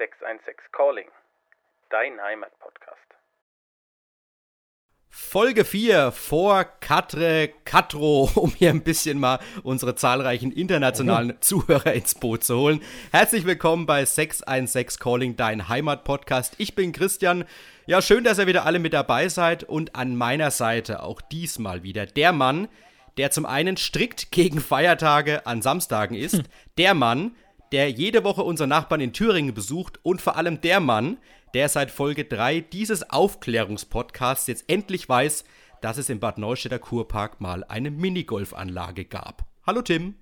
616 Calling, dein Heimatpodcast. Folge 4 vor Katre Katro, um hier ein bisschen mal unsere zahlreichen internationalen oh. Zuhörer ins Boot zu holen. Herzlich willkommen bei 616 Calling, dein Heimatpodcast. Ich bin Christian. Ja, schön, dass ihr wieder alle mit dabei seid und an meiner Seite auch diesmal wieder der Mann, der zum einen strikt gegen Feiertage an Samstagen ist, hm. der Mann, der jede Woche unsere Nachbarn in Thüringen besucht und vor allem der Mann, der seit Folge 3 dieses Aufklärungspodcasts jetzt endlich weiß, dass es im Bad Neustädter Kurpark mal eine Minigolfanlage gab. Hallo Tim.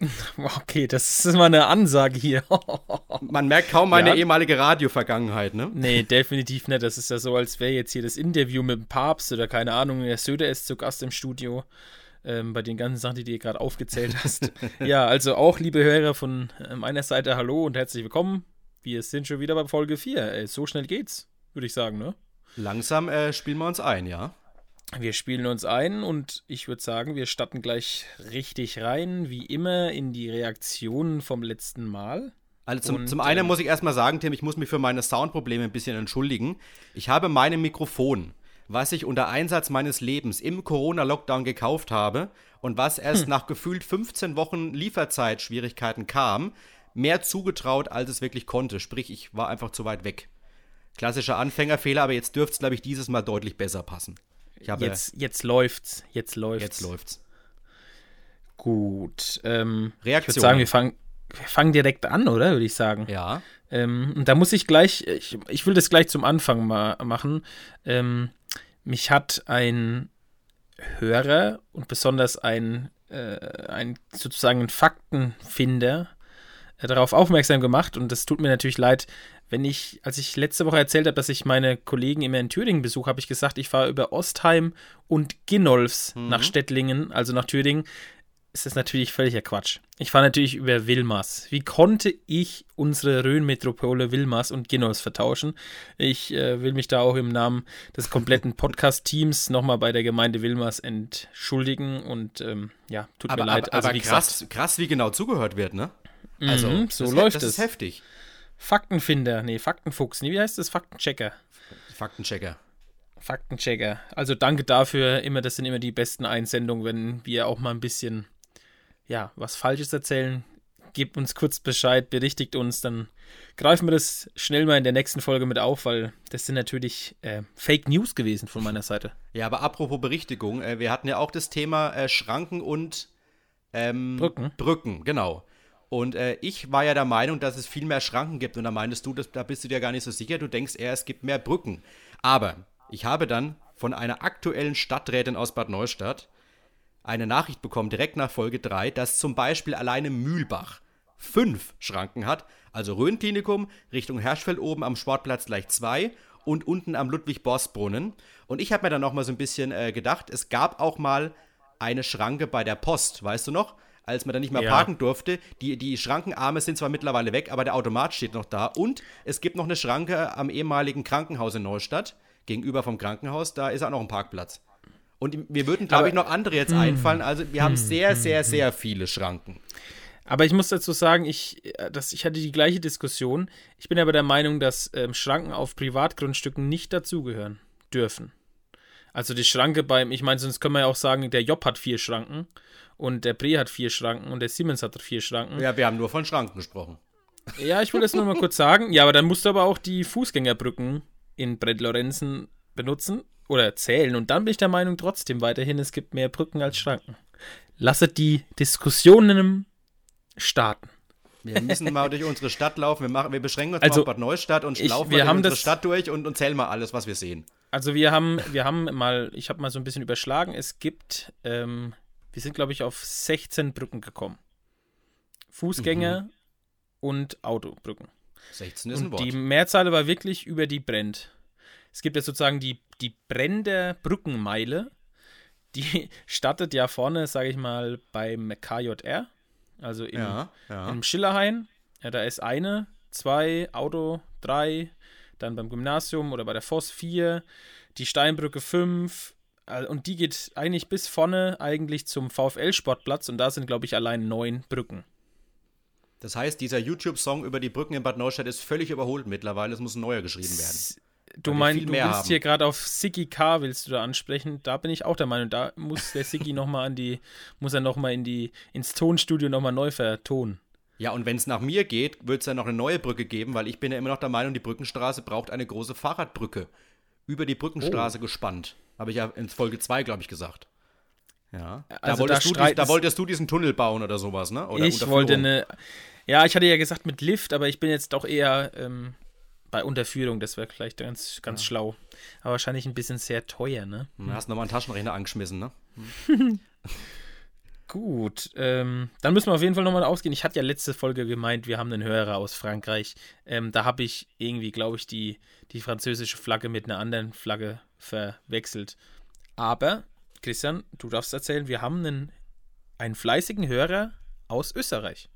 Okay, das ist mal eine Ansage hier. Man merkt kaum meine ja. ehemalige Radio-Vergangenheit, ne? Nee, definitiv nicht. Das ist ja so, als wäre jetzt hier das Interview mit dem Papst oder keine Ahnung, der Söder ist zu Gast im Studio. Ähm, bei den ganzen Sachen, die du gerade aufgezählt hast. ja, also auch, liebe Hörer von äh, meiner Seite, hallo und herzlich willkommen. Wir sind schon wieder bei Folge 4. Ey, so schnell geht's, würde ich sagen, ne? Langsam äh, spielen wir uns ein, ja? Wir spielen uns ein und ich würde sagen, wir starten gleich richtig rein, wie immer, in die Reaktionen vom letzten Mal. Also zum, und, zum einen äh, muss ich erstmal sagen, Tim, ich muss mich für meine Soundprobleme ein bisschen entschuldigen. Ich habe mein Mikrofon was ich unter Einsatz meines Lebens im Corona-Lockdown gekauft habe und was erst hm. nach gefühlt 15 Wochen Lieferzeitschwierigkeiten kam, mehr zugetraut, als es wirklich konnte. Sprich, ich war einfach zu weit weg. Klassischer Anfängerfehler, aber jetzt dürfte es, glaube ich, dieses Mal deutlich besser passen. jetzt, jetzt läuft's. Jetzt läuft's. Jetzt läuft's. Gut. Ähm, Reaktion. Ich würde sagen, wir fangen, wir fangen direkt an, oder? Würde ich sagen. Ja. Ähm, da muss ich gleich, ich, ich will das gleich zum Anfang mal machen. Ähm, mich hat ein Hörer und besonders ein, äh, ein sozusagen ein Faktenfinder äh, darauf aufmerksam gemacht und das tut mir natürlich leid, wenn ich, als ich letzte Woche erzählt habe, dass ich meine Kollegen immer in Thüringen besuche, habe ich gesagt, ich fahre über Ostheim und Ginnolfs mhm. nach Stettlingen, also nach Thüringen ist das natürlich völliger Quatsch. Ich fahre natürlich über Wilmars. Wie konnte ich unsere Rhön-Metropole Wilmars und Ginnolfs vertauschen? Ich äh, will mich da auch im Namen des kompletten Podcast-Teams nochmal bei der Gemeinde Wilmars entschuldigen und ähm, ja, tut aber, mir leid. Aber, also, aber krass, gesagt, krass, wie genau zugehört wird, ne? Also, mhm, so das läuft es. Das ist heftig. Faktenfinder, nee, Faktenfuchs, nee, wie heißt das? Faktenchecker. Faktenchecker. Faktenchecker. Also danke dafür. Immer, das sind immer die besten Einsendungen, wenn wir auch mal ein bisschen ja, was Falsches erzählen, gebt uns kurz Bescheid, berichtigt uns, dann greifen wir das schnell mal in der nächsten Folge mit auf, weil das sind natürlich äh, Fake News gewesen von meiner Seite. Ja, aber apropos Berichtigung, äh, wir hatten ja auch das Thema äh, Schranken und ähm, Brücken. Brücken, genau. Und äh, ich war ja der Meinung, dass es viel mehr Schranken gibt. Und da meintest du, dass, da bist du dir gar nicht so sicher. Du denkst eher, es gibt mehr Brücken. Aber ich habe dann von einer aktuellen Stadträtin aus Bad Neustadt eine Nachricht bekommen, direkt nach Folge 3, dass zum Beispiel alleine Mühlbach fünf Schranken hat, also Rhön-Klinikum, Richtung Herschfeld oben am Sportplatz gleich zwei und unten am Ludwig-Borst-Brunnen. Und ich habe mir dann noch mal so ein bisschen äh, gedacht, es gab auch mal eine Schranke bei der Post, weißt du noch? Als man da nicht mehr ja. parken durfte. Die, die Schrankenarme sind zwar mittlerweile weg, aber der Automat steht noch da. Und es gibt noch eine Schranke am ehemaligen Krankenhaus in Neustadt, gegenüber vom Krankenhaus. Da ist auch noch ein Parkplatz. Und wir würden, glaube ich, noch andere jetzt hm, einfallen. Also wir haben hm, sehr, hm, sehr, sehr viele Schranken. Aber ich muss dazu sagen, ich, äh, das, ich hatte die gleiche Diskussion. Ich bin aber der Meinung, dass ähm, Schranken auf Privatgrundstücken nicht dazugehören dürfen. Also die Schranke beim, ich meine, sonst können wir ja auch sagen, der Job hat vier Schranken und der Bre hat vier Schranken und der Siemens hat vier Schranken. Ja, wir haben nur von Schranken gesprochen. Ja, ich will das nur mal kurz sagen. Ja, aber dann musst du aber auch die Fußgängerbrücken in Brett Lorenzen benutzen oder zählen. Und dann bin ich der Meinung trotzdem weiterhin, es gibt mehr Brücken als Schranken. Lasset die Diskussionen starten. Wir müssen mal durch unsere Stadt laufen. Wir, machen, wir beschränken uns also, auf Bad Neustadt und ich, laufen wir haben unsere das, Stadt durch und, und zählen mal alles, was wir sehen. Also wir haben, wir haben mal, ich habe mal so ein bisschen überschlagen. Es gibt, ähm, wir sind glaube ich auf 16 Brücken gekommen. Fußgänger mhm. und Autobrücken. 16 ist ein Wort. Die Mehrzahl war wirklich über die Brennt. Es gibt ja sozusagen die, die Brände Brückenmeile. Die startet ja vorne, sage ich mal, beim KJR, also im, ja, ja. im Schillerhain. Ja, da ist eine, zwei, Auto, drei, dann beim Gymnasium oder bei der Voss vier, die Steinbrücke fünf, und die geht eigentlich bis vorne eigentlich zum VfL-Sportplatz und da sind, glaube ich, allein neun Brücken. Das heißt, dieser YouTube-Song über die Brücken in Bad Neustadt ist völlig überholt mittlerweile. Es muss ein neuer geschrieben werden. Du meinst, du willst haben. hier gerade auf Siggy K willst du da ansprechen? Da bin ich auch der Meinung, da muss der Siggy nochmal an die, muss er nochmal in die, ins Tonstudio nochmal neu vertonen. Ja, und wenn es nach mir geht, wird es ja noch eine neue Brücke geben, weil ich bin ja immer noch der Meinung, die Brückenstraße braucht eine große Fahrradbrücke. Über die Brückenstraße gespannt. Habe ich ja in Folge 2, glaube ich, gesagt. Ja. Da, Also wolltest da du, dies- da es- wolltest du diesen Tunnel bauen oder sowas, ne? Oder ich wollte eine, ja, ich hatte ja gesagt mit Lift, aber ich bin jetzt doch eher ähm, bei Unterführung, das wäre vielleicht ganz, ganz schlau. Aber wahrscheinlich ein bisschen sehr teuer, ne? Du hast nochmal einen Taschenrechner angeschmissen, ne? Gut, ähm, dann müssen wir auf jeden Fall nochmal ausgehen. Ich hatte ja letzte Folge gemeint, wir haben einen Hörer aus Frankreich. Ähm, da habe ich irgendwie, glaube ich, die, die französische Flagge mit einer anderen Flagge verwechselt. Aber, Christian, du darfst erzählen, wir haben einen, einen fleißigen Hörer aus Österreich.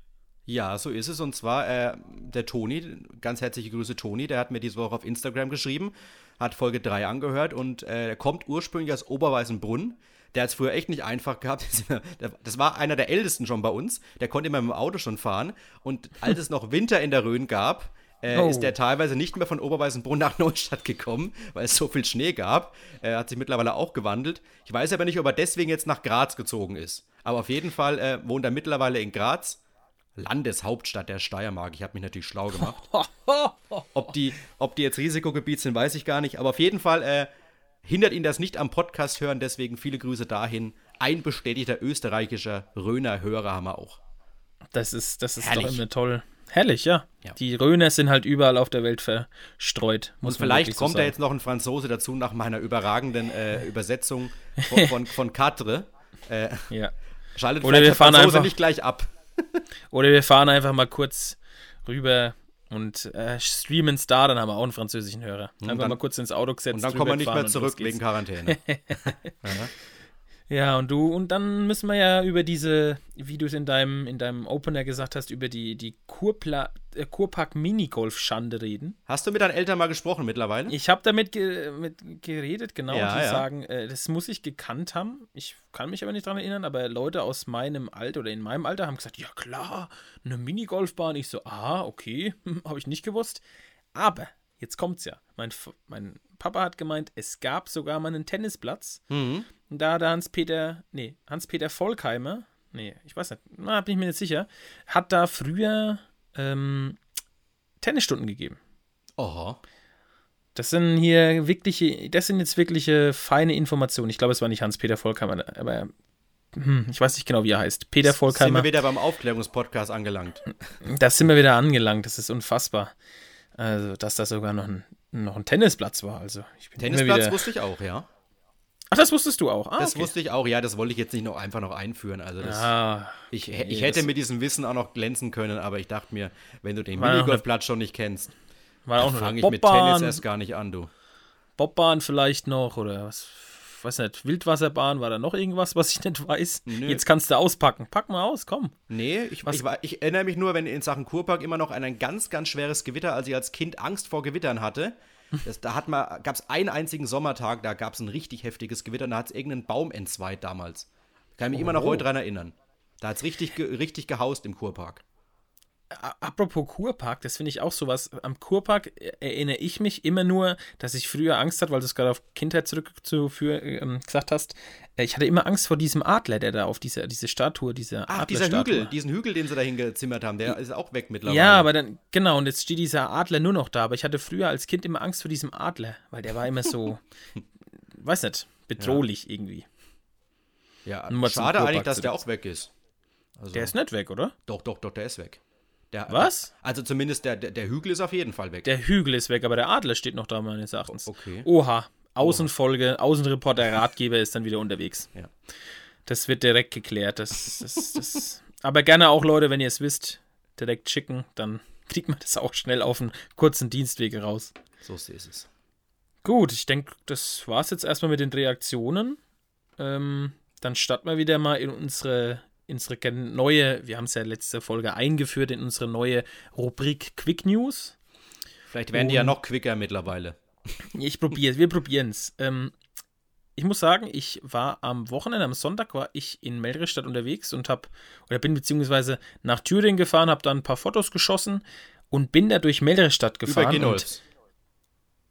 Ja, so ist es. Und zwar äh, der Toni, ganz herzliche Grüße Toni, der hat mir diese Woche auf Instagram geschrieben, hat Folge 3 angehört und äh, kommt ursprünglich aus Oberweißenbrunn. Der hat es früher echt nicht einfach gehabt. Das war einer der ältesten schon bei uns. Der konnte immer mit dem Auto schon fahren. Und als es noch Winter in der Rhön gab, äh, Oh. ist der teilweise nicht mehr von Oberweißenbrunn nach Neustadt gekommen, weil es so viel Schnee gab. Er hat sich mittlerweile auch gewandelt. Ich weiß aber nicht, ob er deswegen jetzt nach Graz gezogen ist. Aber auf jeden Fall äh, wohnt er mittlerweile in Graz. Landeshauptstadt der Steiermark. Ich habe mich natürlich schlau gemacht. ob, die, ob die jetzt Risikogebiet sind, weiß ich gar nicht. Aber auf jeden Fall äh, hindert ihn das nicht am Podcast hören. Deswegen viele Grüße dahin. Ein bestätigter österreichischer Röner Hörer haben wir auch. Das ist, das ist Herrlich. doch immer toll. Herrlich, ja. Ja. Die Röner sind halt überall auf der Welt verstreut. Muss Und vielleicht kommt so da jetzt noch ein Franzose dazu nach meiner überragenden äh, Übersetzung von, von, von Quatre. Äh, Ja. schaltet Oder wir fahren Franzose einfach- nicht gleich ab. Oder wir fahren einfach mal kurz rüber und äh, streamen da, dann haben wir auch einen französischen Hörer. Einfach dann- mal kurz ins Auto gesetzt. Und dann kommen wir nicht mehr zurück wegen Quarantäne. Ja, und du, und dann müssen wir ja über diese, wie du es in deinem, in deinem Opener gesagt hast, über die, die Kurpla äh, Kurpark Minigolf-Schande reden. Hast du mit deinen Eltern mal gesprochen mittlerweile? Ich habe damit ge mit geredet, genau. Ja, die ja. sagen, äh, das muss ich gekannt haben. Ich kann mich aber nicht dran erinnern, aber Leute aus meinem Alter oder in meinem Alter haben gesagt, ja klar, eine Minigolfbahn. Ich so, ah, okay, habe ich nicht gewusst. Aber jetzt kommt's ja. Mein, mein Papa hat gemeint, es gab sogar mal einen Tennisplatz. Mhm. Und da hat Hans-Peter, nee, Hans-Peter Volkheimer, nee, ich weiß nicht, na, bin ich mir nicht sicher, hat da früher ähm, Tennisstunden gegeben. Oha. Das sind hier wirkliche, das sind jetzt wirkliche feine Informationen. Ich glaube, es war nicht Hans-Peter Volkheimer, aber hm, ich weiß nicht genau, wie er heißt. Peter Sind Volkheimer. wir wieder beim Aufklärungspodcast angelangt. Da sind wir wieder angelangt. Das ist unfassbar. Also, dass da sogar noch ein, noch ein Tennisplatz war. Also, ich bin immer Tennisplatz wusste ich auch, ja. Ach, das wusstest du auch. Ah, Das okay. wusste ich auch, ja, das wollte ich jetzt nicht noch einfach noch einführen. Also das, Ah, ich, ich hätte mit diesem Wissen auch noch glänzen können, aber ich dachte mir, wenn du den Minigolfplatz schon nicht kennst, dann fange ich mit Tennis erst gar nicht an, du. Bobbahn vielleicht noch oder was, weiß nicht, Wildwasserbahn, war da noch irgendwas, was ich nicht weiß? Nö. Jetzt kannst du auspacken. Pack mal aus, komm. Nee, ich, ich, ich erinnere mich nur, wenn in Sachen Kurpark immer noch an ein ganz, ganz schweres Gewitter, als ich als Kind Angst vor Gewittern hatte. Das, da gab es einen einzigen Sommertag, da gab es ein richtig heftiges Gewitter, und da hat es irgendeinen Baum entzweit damals. Kann ich mich immer noch Oh. heute dran erinnern. Da hat es richtig, richtig gehaust im Kurpark. Apropos Kurpark, das finde ich auch sowas. Am Kurpark äh, erinnere ich mich immer nur, dass ich früher Angst hatte, weil du es gerade auf Kindheit zurückzuführen ähm, gesagt hast. Äh, Ich hatte immer Angst vor diesem Adler, der da auf dieser diese Statue, dieser Ach, dieser Hügel, diesen Hügel, den sie da hingezimmert haben, der ist auch weg mittlerweile. Ja, aber dann, genau, und jetzt steht dieser Adler nur noch da. Aber ich hatte früher als Kind immer Angst vor diesem Adler, weil der war immer so, weiß nicht, bedrohlich irgendwie. ja, mal zum schade eigentlich, dass der auch weg ist. Also, Der ist nicht weg, oder? doch, doch, doch, der ist weg. Der, Was? Also zumindest der, der, der Hügel ist auf jeden Fall weg. Der Hügel ist weg, aber der Adler steht noch da, meines Erachtens. Okay. Oha, Außenfolge, Außenreporter, Ratgeber ist dann wieder unterwegs. Ja. Das wird direkt geklärt. Das, das, das. Aber gerne auch, Leute, wenn ihr es wisst, direkt schicken, dann kriegt man das auch schnell auf einen kurzen Dienstweg raus. So ist es. Gut, ich denke, das war es jetzt erstmal mit den Reaktionen. Ähm, dann starten wir wieder mal in unsere, unsere neue, wir haben es ja letzte Folge eingeführt, in unsere neue Rubrik Quick News. Vielleicht werden die ja Und- noch quicker mittlerweile. Ich probiere wir probieren es. Ähm, ich muss sagen, ich war am Wochenende, am Sonntag war ich in Melrichstadt unterwegs und habe, oder bin beziehungsweise nach Thüringen gefahren, habe dann ein paar Fotos geschossen und bin da durch Melrichstadt gefahren. Über und,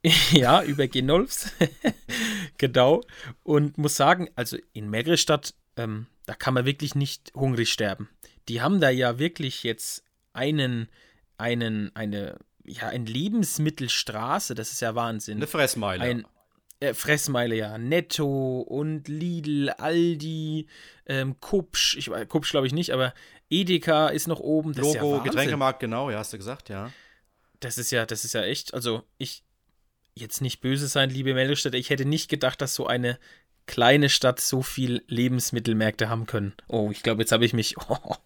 ja, über Genolfs. genau. Und muss sagen, also in Melrichstadt, ähm, da kann man wirklich nicht hungrig sterben. Die haben da ja wirklich jetzt einen, einen, eine, ja, eine Lebensmittelstraße, das ist ja Wahnsinn. Eine Fressmeile. Ein, äh, Fressmeile, ja. Netto und Lidl, Aldi, ähm, Kupsch, ich, Kupsch glaube ich nicht, aber Edeka ist noch oben. Das Logo, ja Getränkemarkt, genau, ja, hast du gesagt, ja. Das ist ja, das ist ja echt, also ich, jetzt nicht böse sein, liebe Meldestädte, ich hätte nicht gedacht, dass so eine kleine Stadt so viel Lebensmittelmärkte haben können. Oh, ich glaube, jetzt habe ich mich, oh,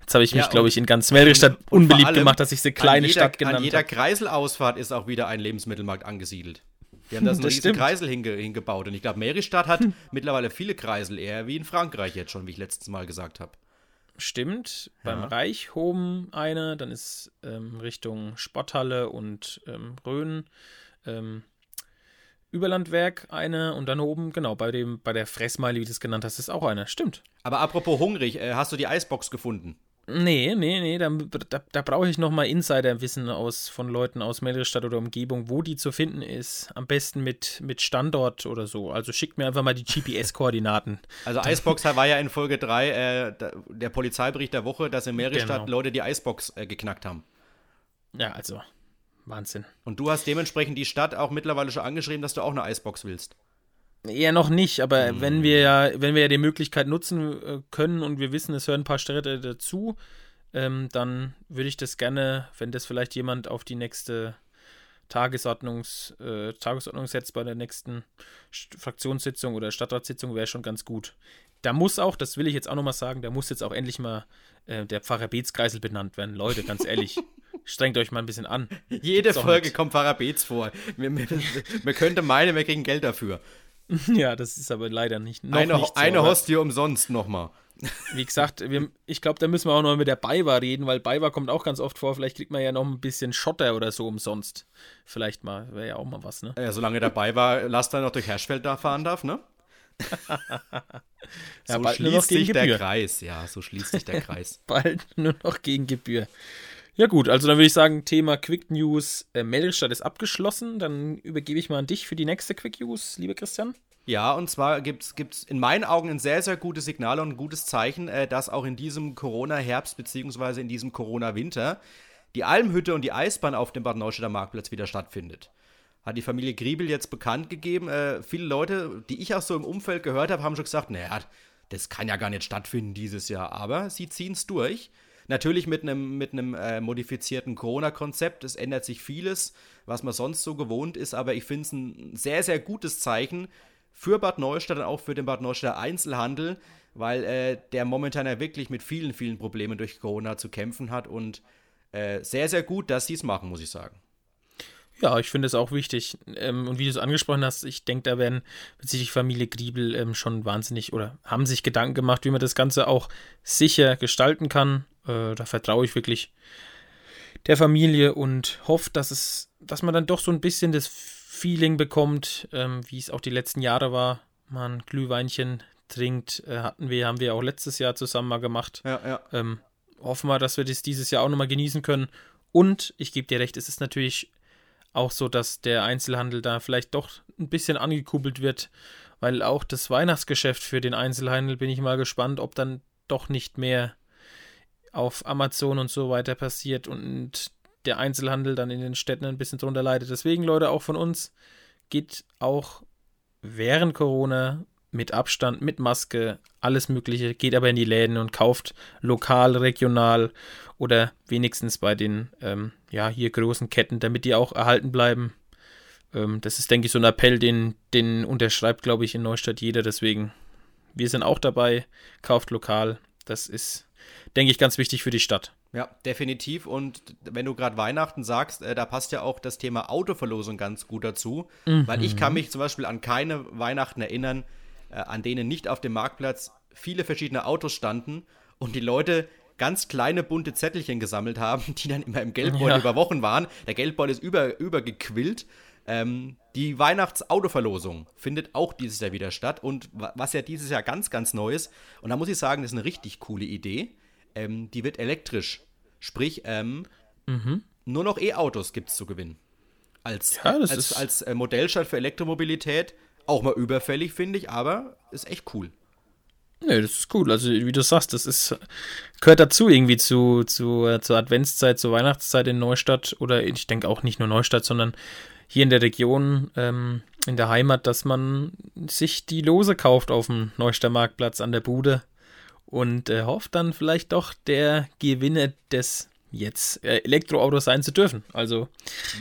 jetzt habe ich mich, ja, glaube ich, in ganz Melrichstadt unbeliebt gemacht, dass ich sie kleine jeder, Stadt genannt habe. An jeder Kreiselausfahrt ist auch wieder ein Lebensmittelmarkt angesiedelt. Die haben da so einen riesen Kreisel hinge, hingebaut. Und ich glaube, Meristadt hat hm. mittlerweile viele Kreisel, eher wie in Frankreich jetzt schon, wie ich letztes Mal gesagt habe. Stimmt, ja. beim Reichhoben eine, dann ist ähm, Richtung Sporthalle und ähm, Rhön ähm, Überlandwerk eine und dann oben, genau, bei dem, bei der Fressmeile, wie du es genannt hast, ist auch eine. Stimmt. Aber apropos hungrig, äh, hast du die Eisbox gefunden? Nee, nee, nee, da, da, da brauche ich nochmal Insiderwissen aus, von Leuten aus Melristadt oder Umgebung, wo die zu finden ist. Am besten mit, mit Standort oder so. Also schickt mir einfach mal die GPS-Koordinaten. Also Eisbox war ja in Folge 3 äh, der Polizeibericht der Woche, dass in Melristadt genau. Leute die Eisbox äh, geknackt haben. Ja, also Wahnsinn. Und du hast dementsprechend die Stadt auch mittlerweile schon angeschrieben, dass du auch eine Eisbox willst. Eher noch nicht, aber hm. wenn wir ja, wenn wir ja die Möglichkeit nutzen äh, können und wir wissen, es hören ein paar Städte dazu, ähm, dann würde ich das gerne, wenn das vielleicht jemand auf die nächste Tagesordnungs, äh, Tagesordnung setzt bei der nächsten Fraktionssitzung oder Stadtratssitzung, wäre schon ganz gut. Da muss auch, das will ich jetzt auch nochmal sagen, da muss jetzt auch endlich mal äh, der Pfarrer Beetskreisel benannt werden. Leute, ganz ehrlich, strengt euch mal ein bisschen an. Jede Folge kommt Pfarrer Beetz vor. Wir, wir, wir könnten meinen, wir kriegen Geld dafür. Ja, das ist aber leider nicht. Eine nicht so, eine Hostie umsonst nochmal. Wie gesagt, wir, ich glaube, da müssen wir auch noch mit der Baiwa reden, weil Baiwa kommt auch ganz oft vor. Vielleicht kriegt man ja noch ein bisschen Schotter oder so umsonst. Vielleicht mal, wäre ja auch mal was, ne? Ja, solange der Baiwa Laster noch durch Herschfeld da fahren darf, ne? so ja, schließt sich der. Kreis, ja, so schließt sich der Kreis. bald nur noch gegen Gebühr. Ja gut, also dann würde ich sagen, Thema Quick News äh, Melristadt ist abgeschlossen. Dann übergebe ich mal an dich für die nächste Quick News, lieber Christian. Ja, und zwar gibt es in meinen Augen ein sehr, sehr gutes Signal und ein gutes Zeichen, äh, dass auch in diesem Corona-Herbst bzw. in diesem Corona-Winter die Almhütte und die Eisbahn auf dem Bad Neustädter Marktplatz wieder stattfindet. Hat die Familie Griebel jetzt bekannt gegeben. Äh, viele Leute, die ich auch so im Umfeld gehört habe, haben schon gesagt, naja, das kann ja gar nicht stattfinden dieses Jahr. Aber sie ziehen es durch. Natürlich mit einem mit äh, modifizierten Corona-Konzept. Es ändert sich vieles, was man sonst so gewohnt ist, aber ich finde es ein sehr, sehr gutes Zeichen für Bad Neustadt und auch für den Bad Neustädter Einzelhandel, weil äh, der momentan ja wirklich mit vielen, vielen Problemen durch Corona zu kämpfen hat und äh, sehr, sehr gut, dass sie es machen, muss ich sagen. Ja, ich finde es auch wichtig. Ähm, und wie du es angesprochen hast, ich denke, da werden die Familie Griebel ähm, schon wahnsinnig oder haben sich Gedanken gemacht, wie man das Ganze auch sicher gestalten kann. Äh, da vertraue ich wirklich der Familie und hoffe, dass es, dass man dann doch so ein bisschen das Feeling bekommt, ähm, wie es auch die letzten Jahre war. Man Glühweinchen trinkt, äh, hatten wir, haben wir auch letztes Jahr zusammen mal gemacht. Ja, ja. Ähm, hoffen wir, dass wir das dieses Jahr auch nochmal genießen können. Und ich gebe dir recht, es ist natürlich auch so, dass der Einzelhandel da vielleicht doch ein bisschen angekuppelt wird, weil auch das Weihnachtsgeschäft für den Einzelhandel bin ich mal gespannt, ob dann doch nicht mehr auf Amazon und so weiter passiert und der Einzelhandel dann in den Städten ein bisschen drunter leidet. Deswegen, Leute, auch von uns geht auch während Corona mit Abstand, mit Maske, alles Mögliche, geht aber in die Läden und kauft lokal, regional oder wenigstens bei den, ähm, ja, hier großen Ketten, damit die auch erhalten bleiben. Ähm, das ist, denke ich, so ein Appell, den, den unterschreibt, glaube ich, in Neustadt jeder. Deswegen, wir sind auch dabei, kauft lokal. Das ist, denke ich, ganz wichtig für die Stadt. Ja, definitiv. Und wenn du gerade Weihnachten sagst, äh, da passt ja auch das Thema Autoverlosung ganz gut dazu. Mhm. Weil ich kann mich zum Beispiel an keine Weihnachten erinnern, äh, an denen nicht auf dem Marktplatz viele verschiedene Autos standen und die Leute ganz kleine bunte Zettelchen gesammelt haben, die dann immer im Geldbeutel ja. über Wochen waren. Der Geldbeutel ist über, übergequillt. Ähm, die Weihnachtsautoverlosung findet auch dieses Jahr wieder statt. Und was ja dieses Jahr ganz, ganz neu ist, und da muss ich sagen, das ist eine richtig coole Idee, ähm, die wird elektrisch. Sprich, ähm, mhm. nur noch E-Autos gibt es zu gewinnen. Als, ja, als, als äh, Modellstadt für Elektromobilität auch mal überfällig, finde ich, aber ist echt cool. Nee, das ist cool. Also, wie du sagst, das ist, gehört dazu irgendwie zu, zu, äh, zur Adventszeit, zur Weihnachtszeit in Neustadt oder ich denke auch nicht nur Neustadt, sondern hier in der Region, ähm, in der Heimat, dass man sich die Lose kauft auf dem Neuster Marktplatz an der Bude und äh, hofft dann vielleicht doch der Gewinner des jetzt äh, Elektroauto sein zu dürfen. Also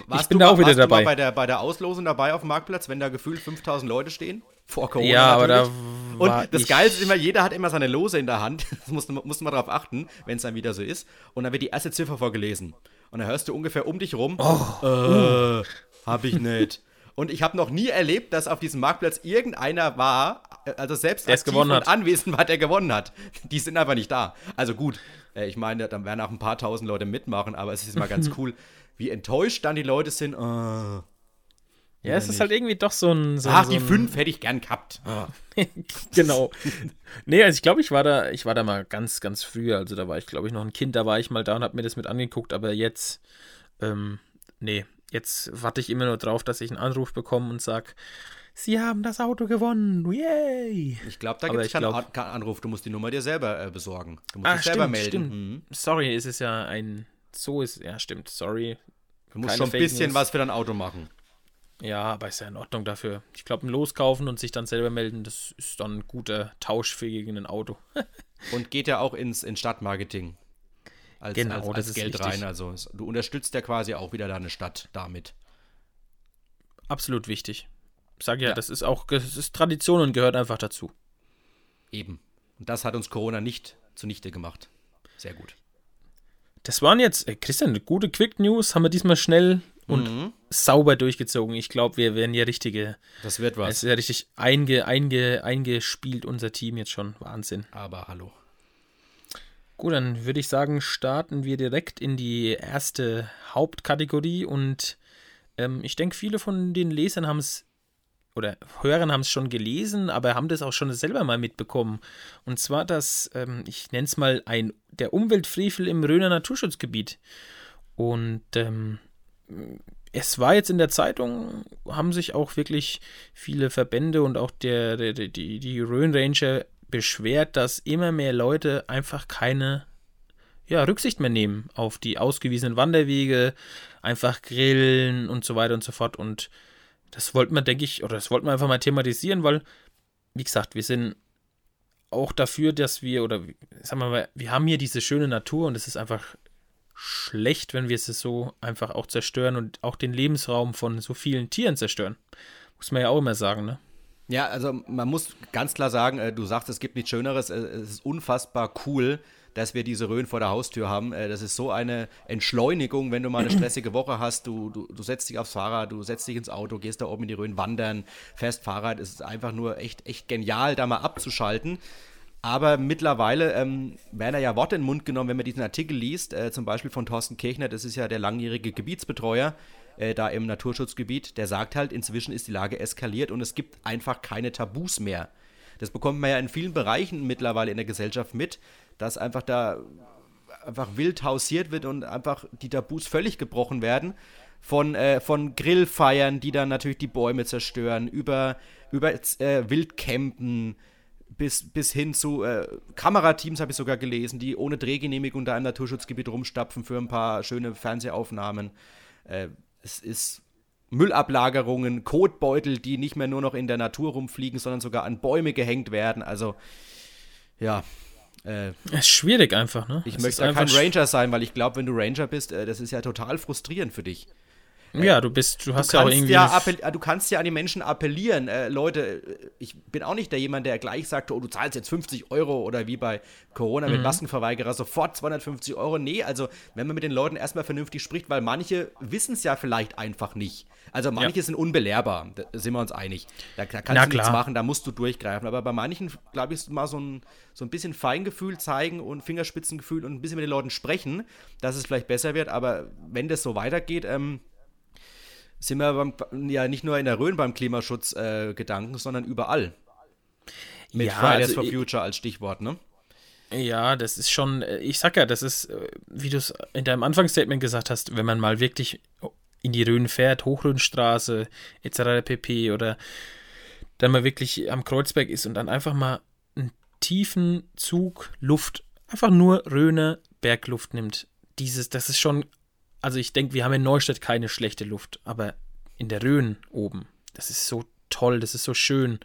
warst ich bin da auch wieder dabei. Du bei der, bei der Auslosung dabei auf dem Marktplatz, wenn da gefühlt 5000 Leute stehen? Vor Corona Ja, aber da Und das Geilste ist immer, jeder hat immer seine Lose in der Hand. Das musst, musst du mal drauf achten, wenn es dann wieder so ist. Und dann wird die erste Ziffer vorgelesen. Und dann hörst du ungefähr um dich rum, oh, äh, uh. Hab ich nicht. Und ich habe noch nie erlebt, dass auf diesem Marktplatz irgendeiner war, äh, also selbst der aktiv und anwesend war, der gewonnen hat. Die sind einfach nicht da. Also gut, äh, ich meine, dann werden auch ein paar tausend Leute mitmachen, aber es ist mal ganz cool, wie enttäuscht dann die Leute sind. Oh, ja, es ist halt irgendwie doch so ein. So, Ach, so die ein... fünf hätte ich gern gehabt. Oh. genau. nee, also ich glaube, ich war da, ich war da mal ganz, ganz früh. Also da war ich, glaube ich, noch ein Kind, da war ich mal da und habe mir das mit angeguckt, aber jetzt, ähm, nee, jetzt warte ich immer nur drauf, dass ich einen Anruf bekomme und sage, Sie haben das Auto gewonnen. Yay! Ich glaube, da gibt es keinen glaub... Anruf. Du musst die Nummer dir selber äh, besorgen. Du musst ah, dich selber melden. Stimmt. Mhm. Sorry, es ist ja ein. So ist. Ja, stimmt. Sorry. Du musst Keine schon ein bisschen was für dein Auto machen. Ja, aber ist ja in Ordnung dafür. Ich glaube, ein Loskaufen und sich dann selber melden, das ist dann ein guter Tausch für gegen ein Auto. und geht ja auch ins, ins Stadtmarketing. Als, genau, als, als Geld rein. Also du unterstützt ja quasi auch wieder deine Stadt damit. Absolut wichtig. Ich sage ja, ja, das ist auch das ist Tradition und gehört einfach dazu. Eben. Und das hat uns Corona nicht zunichte gemacht. Sehr gut. Das waren jetzt, äh, Christian, gute Quick News, haben wir diesmal schnell und mhm. sauber durchgezogen. Ich glaube, wir werden ja richtige. Das wird was. Es ist ja richtig einge, einge, eingespielt, unser Team jetzt schon. Wahnsinn. Aber hallo. Gut, dann würde ich sagen, starten wir direkt in die erste Hauptkategorie und ähm, ich denke, viele von den Lesern haben es oder Hörern haben es schon gelesen, aber haben das auch schon selber mal mitbekommen. Und zwar das, ähm, ich nenne es mal ein, der Umweltfrevel im Röner Naturschutzgebiet. Und ähm, es war jetzt in der Zeitung, haben sich auch wirklich viele Verbände und auch der, der die, die Rhön Ranger beschwert, dass immer mehr Leute einfach keine ja, Rücksicht mehr nehmen auf die ausgewiesenen Wanderwege, einfach grillen und so weiter und so fort. Und das wollten wir, denke ich, oder das wollten wir einfach mal thematisieren, weil, wie gesagt, wir sind auch dafür, dass wir, oder sagen wir mal, wir haben hier diese schöne Natur und es ist einfach schlecht, wenn wir es so einfach auch zerstören und auch den Lebensraum von so vielen Tieren zerstören. Muss man ja auch immer sagen, ne? Ja, also man muss ganz klar sagen, äh, du sagst, es gibt nichts Schöneres, äh, es ist unfassbar cool, dass wir diese Röhren vor der Haustür haben. Äh, das ist so eine Entschleunigung, wenn du mal eine stressige Woche hast. Du, du, du setzt dich aufs Fahrrad, du setzt dich ins Auto, gehst da oben in die Röhren wandern, fährst Fahrrad. Es ist einfach nur echt, echt genial, da mal abzuschalten. Aber mittlerweile ähm, werden ja Worte in den Mund genommen, wenn man diesen Artikel liest, zum Beispiel von Thorsten Kirchner, das ist ja der langjährige Gebietsbetreuer äh, da im Naturschutzgebiet, der sagt halt, inzwischen ist die Lage eskaliert und es gibt einfach keine Tabus mehr. Das bekommt man ja in vielen Bereichen mittlerweile in der Gesellschaft mit, dass einfach da einfach wild hausiert wird und einfach die Tabus völlig gebrochen werden. Von, äh, von Grillfeiern, die dann natürlich die Bäume zerstören, über, über äh, Wildcampen, bis, bis hin zu äh, Kamerateams habe ich sogar gelesen, die ohne Drehgenehmigung da im Naturschutzgebiet rumstapfen für ein paar schöne Fernsehaufnahmen. Äh, es ist Müllablagerungen, Kotbeutel, die nicht mehr nur noch in der Natur rumfliegen, sondern sogar an Bäume gehängt werden. Also, ja, äh, es ist schwierig einfach, ne? Ich es möchte ja kein Ranger sein, weil ich glaube, wenn du Ranger bist, äh, das ist ja total frustrierend für dich. Ja, du bist, du hast du ja auch irgendwie. Ja du kannst ja an die Menschen appellieren. Äh, Leute, ich bin auch nicht der jemand, der gleich sagt, oh, du zahlst jetzt 50 Euro oder wie bei Corona mit mhm. Maskenverweigerer sofort 250 Euro. Nee, also wenn man mit den Leuten erstmal vernünftig spricht, weil manche wissen es ja vielleicht einfach nicht. Also manche ja. sind unbelehrbar, da sind wir uns einig. Da, da kannst Na, du nichts machen, da musst du durchgreifen. Aber bei manchen, glaube ich, mal so ein, so ein bisschen Feingefühl zeigen und Fingerspitzengefühl und ein bisschen mit den Leuten sprechen, dass es vielleicht besser wird. Aber wenn das so weitergeht, ähm, sind wir beim, ja nicht nur in der Rhön beim Klimaschutzgedanken, äh, sondern überall. Mit Ja, Fridays also for Future als Stichwort, ne? Ja, das ist schon, äh, ich sag ja, das ist, äh, wie du es in deinem Anfangsstatement gesagt hast, wenn man mal wirklich in die Rhön fährt, Hochrhönstraße etc. pp. oder dann mal wirklich am Kreuzberg ist und dann einfach mal einen tiefen Zug Luft, einfach nur Rhöne Bergluft nimmt. Dieses, das ist schon, also ich denke, wir haben in Neustadt keine schlechte Luft, aber in der Rhön oben, das ist so toll, das ist so schön.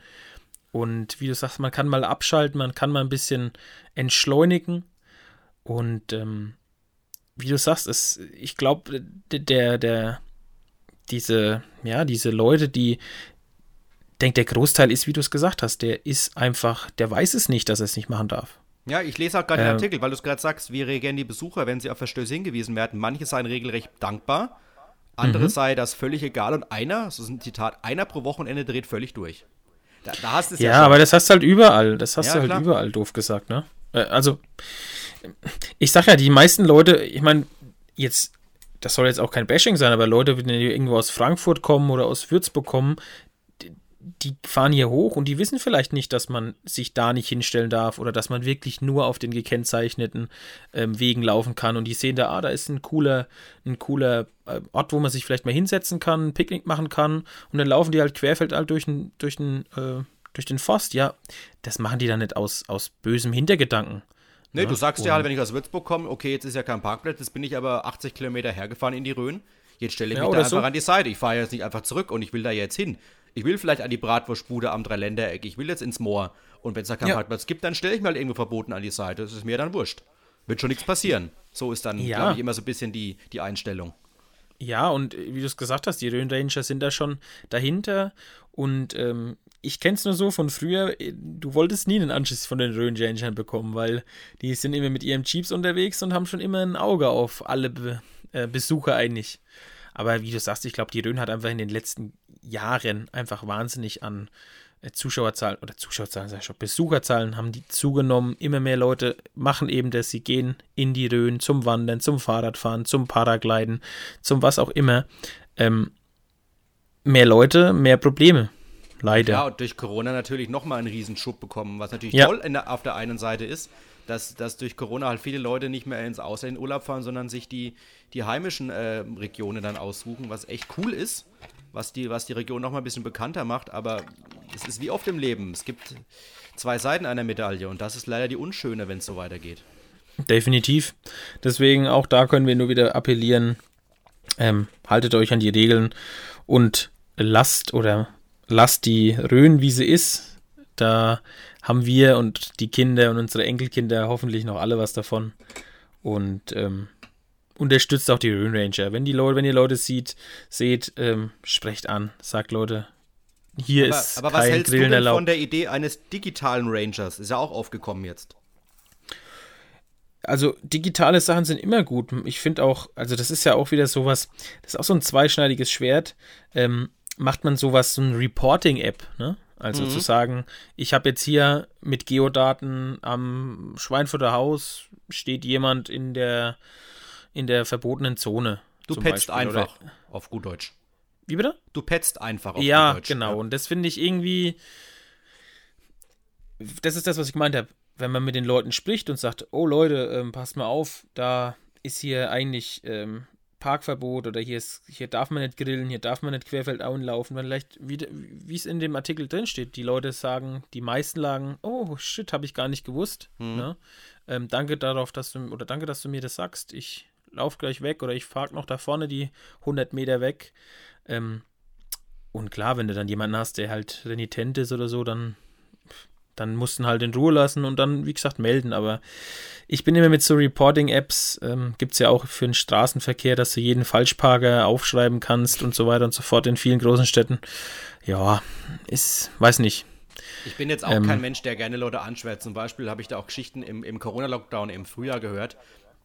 Und wie du sagst, man kann mal abschalten, man kann mal ein bisschen entschleunigen. Und ähm, wie du sagst, es, ich glaube, der, der, diese, ja, diese Leute, die, denkt der Großteil ist, wie du es gesagt hast, der ist einfach, der weiß es nicht, dass er es nicht machen darf. Ja, ich lese auch gerade den Äh, Artikel, weil du es gerade sagst, wie reagieren die Besucher, wenn sie auf Verstöße hingewiesen werden. Manche seien regelrecht dankbar, andere Mhm. sei das völlig egal und einer, so ist ein Zitat, einer pro Wochenende dreht völlig durch. Da, da hast es ja, Ja, aber das hast du halt überall. Das hast Ja, du halt klar. überall doof gesagt, ne? Äh, Also, ich sag ja, die meisten Leute, ich meine, jetzt, das soll jetzt auch kein Bashing sein, aber Leute, die irgendwo aus Frankfurt kommen oder aus Würzburg kommen, die, fahren hier hoch und die wissen vielleicht nicht, dass man sich da nicht hinstellen darf oder dass man wirklich nur auf den gekennzeichneten ähm, Wegen laufen kann und die sehen da, ah, da ist ein cooler, ein cooler äh, Ort, wo man sich vielleicht mal hinsetzen kann, ein Picknick machen kann und dann laufen die halt durch den, durch den, äh, durch den Forst. Ja, das machen die dann nicht aus, aus bösem Hintergedanken. Nee, Ja, du sagst und- halt, wenn ich aus Würzburg komme, okay, jetzt ist ja kein Parkplatz, jetzt bin ich aber 80 Kilometer hergefahren in die Rhön. Jetzt stelle ich Ja, mich da einfach so. an die Seite. Ich fahre jetzt nicht einfach zurück und ich will da jetzt hin. Ich will vielleicht an die Bratwurstbude am Dreiländereck. Ich will jetzt ins Moor. Und wenn es da keinen Ja. Parkplatz gibt, dann stelle ich mal irgendwo verboten an die Seite. Das ist mir dann wurscht. Wird schon nichts passieren. So ist dann, Ja. glaube ich, immer so ein bisschen die, die Einstellung. Ja, und äh, wie du es gesagt hast, die Rhön Ranger sind da schon dahinter. Und ähm, ich kenne es nur so von früher, äh, du wolltest nie einen Anschiss von den Rhön Rangern bekommen, weil die sind immer mit ihren Jeeps unterwegs und haben schon immer ein Auge auf alle Be äh, Besucher eigentlich. Aber wie du sagst, ich glaube, die Rhön hat einfach in den letzten Jahren einfach wahnsinnig an äh, Zuschauerzahlen oder Zuschauerzahlen, sag ich schon, Besucherzahlen haben die zugenommen. Immer mehr Leute machen eben das, sie gehen in die Rhön zum Wandern, zum Fahrradfahren, zum Paragliden, zum was auch immer. Ähm, mehr Leute, mehr Probleme. Leider. Ja, und durch Corona natürlich nochmal einen Riesenschub bekommen, was natürlich Ja. toll der, auf der einen Seite ist, dass, dass durch Corona halt viele Leute nicht mehr ins Ausland Urlaub fahren, sondern sich die, die heimischen äh, Regionen dann aussuchen, was echt cool ist, was die, was die Region nochmal ein bisschen bekannter macht, aber es ist wie oft im Leben. Es gibt zwei Seiten einer Medaille und das ist leider die unschöne, wenn es so weitergeht. Definitiv. Deswegen auch da können wir nur wieder appellieren, ähm, haltet euch an die Regeln und lasst oder lasst die Rhön, wie sie ist. Da haben wir und die Kinder und unsere Enkelkinder hoffentlich noch alle was davon. Und ähm, unterstützt auch die Rhön Ranger. Wenn die Leute, wenn ihr Leute sieht, seht, ähm, sprecht an, sagt Leute, hier Aber, ist aber was kein hältst du Grillen denn erlaubt. von der Idee eines digitalen Rangers? Ist ja auch aufgekommen jetzt. Also digitale Sachen sind immer gut. Ich finde auch, also das ist ja auch wieder sowas, das ist auch so ein zweischneidiges Schwert. Ähm, macht man sowas, so ein Reporting-App, ne? Also zu sagen, ich habe jetzt hier mit Geodaten am Schweinfurter Haus steht jemand in der in der verbotenen Zone. Du petzt Beispiel, oder- einfach, auf gut Deutsch. Wie bitte? Du petzt einfach auf Ja, gut Deutsch. genau. Und das finde ich irgendwie. Das ist das, was ich gemeint habe. Wenn man mit den Leuten spricht und sagt, oh Leute, ähm, passt mal auf, da ist hier eigentlich ähm, Parkverbot oder hier, ist, hier darf man nicht grillen, hier darf man nicht querfeldauen laufen. Vielleicht, wie wie es in dem Artikel drin steht, die Leute sagen, die meisten sagen, oh shit, habe ich gar nicht gewusst. Ne? Ähm, danke darauf, dass du, oder danke, dass du mir das sagst. Ich lauf gleich weg oder ich fahre noch da vorne die 100 Meter weg. Ähm, und klar, wenn du dann jemanden hast, der halt renitent ist oder so, dann, dann musst du ihn halt in Ruhe lassen und dann, wie gesagt, melden. Aber ich bin immer mit so Reporting-Apps, ähm, gibt es ja auch für den Straßenverkehr, dass du jeden Falschparker aufschreiben kannst und so weiter und so fort in vielen großen Städten. Ja, ist, weiß nicht. Ich bin jetzt auch Ähm. kein Mensch, der gerne Leute anschwärzt. Zum Beispiel habe ich da auch Geschichten im, im Corona-Lockdown im Frühjahr gehört.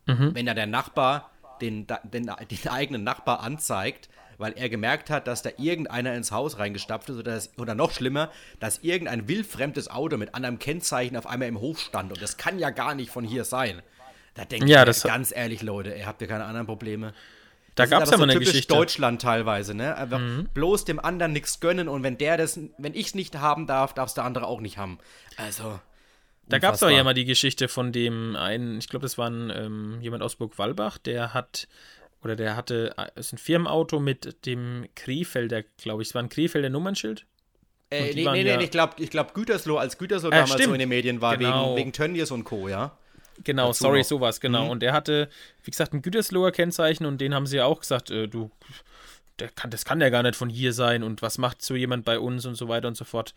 Mhm. Wenn da der Nachbar den, den, den eigenen Nachbar anzeigt, weil er gemerkt hat, dass da irgendeiner ins Haus reingestapft ist oder, das, oder noch schlimmer, dass irgendein wildfremdes Auto mit anderem Kennzeichen auf einmal im Hof stand. Und das kann ja gar nicht von hier sein. Da denke Ja, ich das- ganz ehrlich, Leute, ihr habt ja keine anderen Probleme. Da gab es ja mal so eine Geschichte. Mhm. Deutschland teilweise, ne? Einfach bloß dem anderen nichts gönnen und wenn der das, wenn ich es nicht haben darf, darf es der andere auch nicht haben. Also. Da gab es auch ja mal die Geschichte von dem einen, ich glaube, das war ein, ähm, jemand aus Burg-Walbach, der hat, oder der hatte, äh, ist ein Firmenauto mit dem Krefelder, glaube ich, es war ein Krefelder Nummernschild. Äh, nee, nee, nee, ja- ich glaube, ich glaub, Gütersloh, als Gütersloh Äh, damals so stimmt. in den Medien war, Genau. wegen, wegen Tönnies und Co., ja. Genau, Dazu sorry, noch. sowas, genau. Mhm. Und der hatte, wie gesagt, ein Gütersloher Kennzeichen und den haben sie ja auch gesagt, äh, du, der kann, das kann ja gar nicht von hier sein und was macht so jemand bei uns und so weiter und so fort.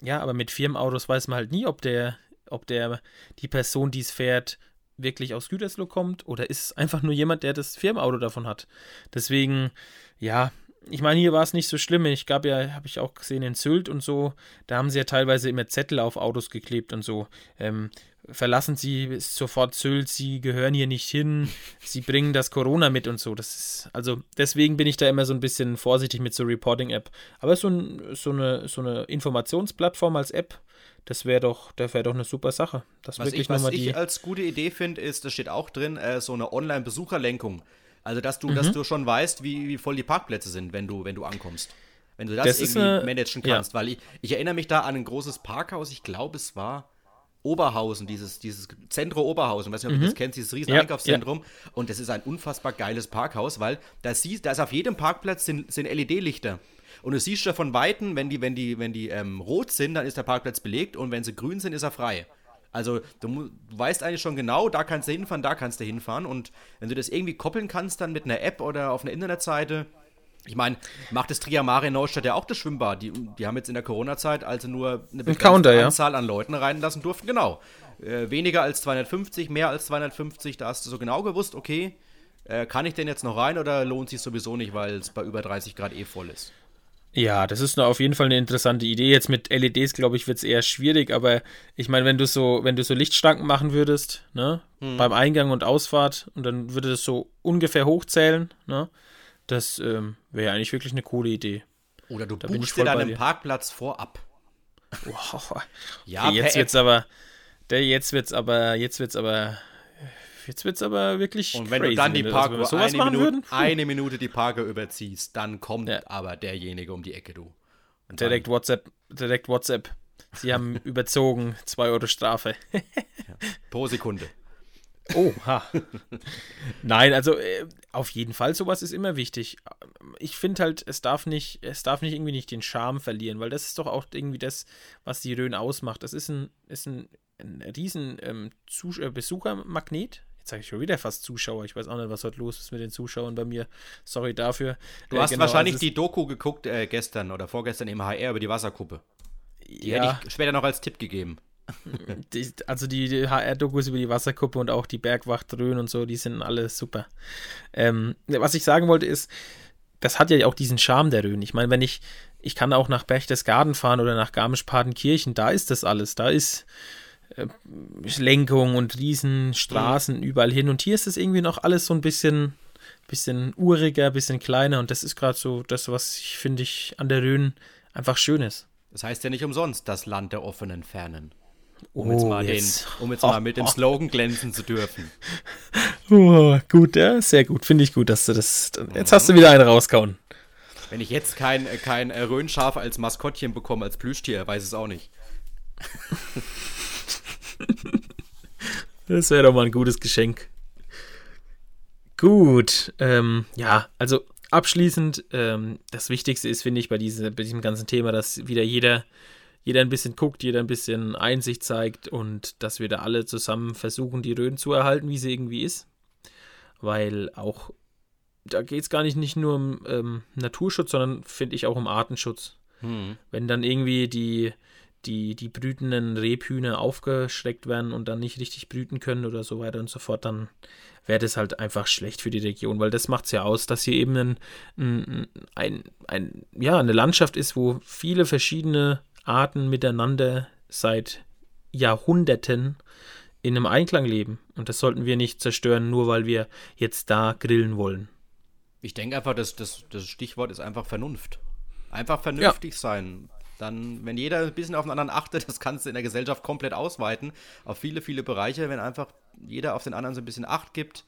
Ja, aber mit Firmenautos weiß man halt nie, ob der, ob der, die Person, die es fährt, wirklich aus Gütersloh kommt oder ist es einfach nur jemand, der das Firmenauto davon hat. Deswegen, ja, ich meine, hier war es nicht so schlimm. Ich gab ja, habe ich auch gesehen in Sylt und so, da haben sie ja teilweise immer Zettel auf Autos geklebt und so. Ähm, verlassen Sie sofort Sylt, Sie gehören hier nicht hin, Sie bringen das Corona mit und so. Das ist, also deswegen bin ich da immer so ein bisschen vorsichtig mit so Reporting-App. Aber so, ein, so, eine, so eine Informationsplattform als App, das wäre doch, das wäre doch eine super Sache. Das Was wirklich ich, was ich als gute Idee finde, ist, das steht auch drin, äh, so eine Online-Besucherlenkung. Also, dass du, Mhm. dass du schon weißt, wie, wie voll die Parkplätze sind, wenn du, wenn du ankommst. Wenn du das, Das irgendwie eine- managen ja. kannst. Weil ich, ich erinnere mich da an ein großes Parkhaus, ich glaube, es war Oberhausen, dieses, dieses Zentro Oberhausen, weiß nicht, ob du das kennst, dieses riesen Mhm. Ja, Einkaufszentrum. Und das ist ein unfassbar geiles Parkhaus, weil da siehst, da ist auf jedem Parkplatz sind, sind LED-Lichter. Und du siehst ja von Weitem, wenn die, wenn die, wenn die ähm, rot sind, dann ist der Parkplatz belegt und wenn sie grün sind, ist er frei. Also du, du weißt eigentlich schon genau, da kannst du hinfahren, da kannst du hinfahren. Und wenn du das irgendwie koppeln kannst, dann mit einer App oder auf einer Internetseite, ich meine, macht das Triamare in Neustadt ja auch das Schwimmbad. Die, die haben jetzt in der Corona-Zeit also nur eine begrenzte Counter, ja. Anzahl an Leuten reinlassen durften. Genau. Äh, weniger als 250, mehr als 250, da hast du so genau gewusst, okay, äh, kann ich denn jetzt noch rein oder lohnt sich sowieso nicht, weil es bei über 30 Grad eh voll ist? Ja, das ist auf jeden Fall eine interessante Idee. Jetzt mit LEDs, glaube ich, wird es eher schwierig, aber ich meine, wenn du so, wenn du so Lichtschranken machen würdest, ne, Hm. beim Eingang und Ausfahrt, und dann würde das so ungefähr hochzählen, ne, das ähm, wäre eigentlich wirklich eine coole Idee. Oder du bin ich buchst dir deinen. Parkplatz vorab. Wow. Ja, okay, jetzt wird's aber, der jetzt wird's aber, jetzt wird's aber, jetzt wird's aber wirklich Und wenn crazy, du dann die wir- also sowas eine, machen Minute, würden, eine Minute die Parkuhr überziehst, dann kommt Ja. aber derjenige um die Ecke, du. Und direkt WhatsApp, direkt WhatsApp. Sie haben überzogen, 2 Euro Strafe. Pro Sekunde. Oh, ha. Nein, also äh, auf jeden Fall, sowas ist immer wichtig. Ich finde halt, es darf nicht, es darf nicht irgendwie nicht den Charme verlieren, weil das ist doch auch irgendwie das, was die Rhön ausmacht. Das ist ein, ist ein, ein riesen ähm, äh, Besuchermagnet. Jetzt sage ich schon wieder fast Zuschauer. Ich weiß auch nicht, was heute los ist mit den Zuschauern bei mir. Sorry dafür. Du Äh, hast genau, wahrscheinlich also die Doku geguckt äh, gestern oder vorgestern im HR über die Wasserkuppe. Die ja, hätte ich später noch als Tipp gegeben. die, also die, die HR-Dokus über die Wasserkuppe und auch die Bergwacht Rhön und so, die sind alle super. Ähm, was ich sagen wollte ist, das hat ja auch diesen Charme der Rhön. Ich meine, wenn ich, ich kann auch nach Berchtesgaden fahren oder nach Garmisch-Partenkirchen, da ist das alles. Da ist äh, Lenkung und Riesenstraßen überall hin. Und hier ist es irgendwie noch alles so ein bisschen, bisschen uriger, bisschen kleiner. Und das ist gerade so das, was ich finde ich an der Rhön einfach schön ist. Das heißt ja nicht umsonst das Land der offenen Fernen. Um Oh, jetzt mal, jetzt. Den, um jetzt mal mit dem Slogan glänzen zu dürfen. Oh, gut, ja, sehr gut. Finde ich gut, dass du das. Jetzt hast du wieder einen rausgehauen. Wenn ich jetzt kein, kein äh, Röhnschaf als Maskottchen bekomme, als Plüschtier, weiß es auch nicht. Das wäre doch mal ein gutes Geschenk. Gut, ähm, ja, also abschließend, ähm, das Wichtigste ist, finde ich, bei, diese, bei diesem ganzen Thema, dass wieder jeder, jeder ein bisschen guckt, jeder ein bisschen Einsicht zeigt und dass wir da alle zusammen versuchen, die Rhön zu erhalten, wie sie irgendwie ist. Weil auch, da geht es gar nicht, nicht nur um ähm, Naturschutz, sondern finde ich auch um Artenschutz. Hm. Wenn dann irgendwie die, die, die brütenden Rebhühner aufgeschreckt werden und dann nicht richtig brüten können oder so weiter und so fort, dann wäre das halt einfach schlecht für die Region, weil das macht es ja aus, dass hier eben ein, ein, ein, ein, ja, eine Landschaft ist, wo viele verschiedene Arten miteinander seit Jahrhunderten in einem Einklang leben. Und das sollten wir nicht zerstören, nur weil wir jetzt da grillen wollen. Ich denke einfach, das, das, das Stichwort ist einfach Vernunft. Einfach vernünftig sein. Dann, wenn jeder ein bisschen auf den anderen achtet, das kannst du in der Gesellschaft komplett ausweiten, auf viele, viele Bereiche, wenn einfach jeder auf den anderen so ein bisschen Acht gibt,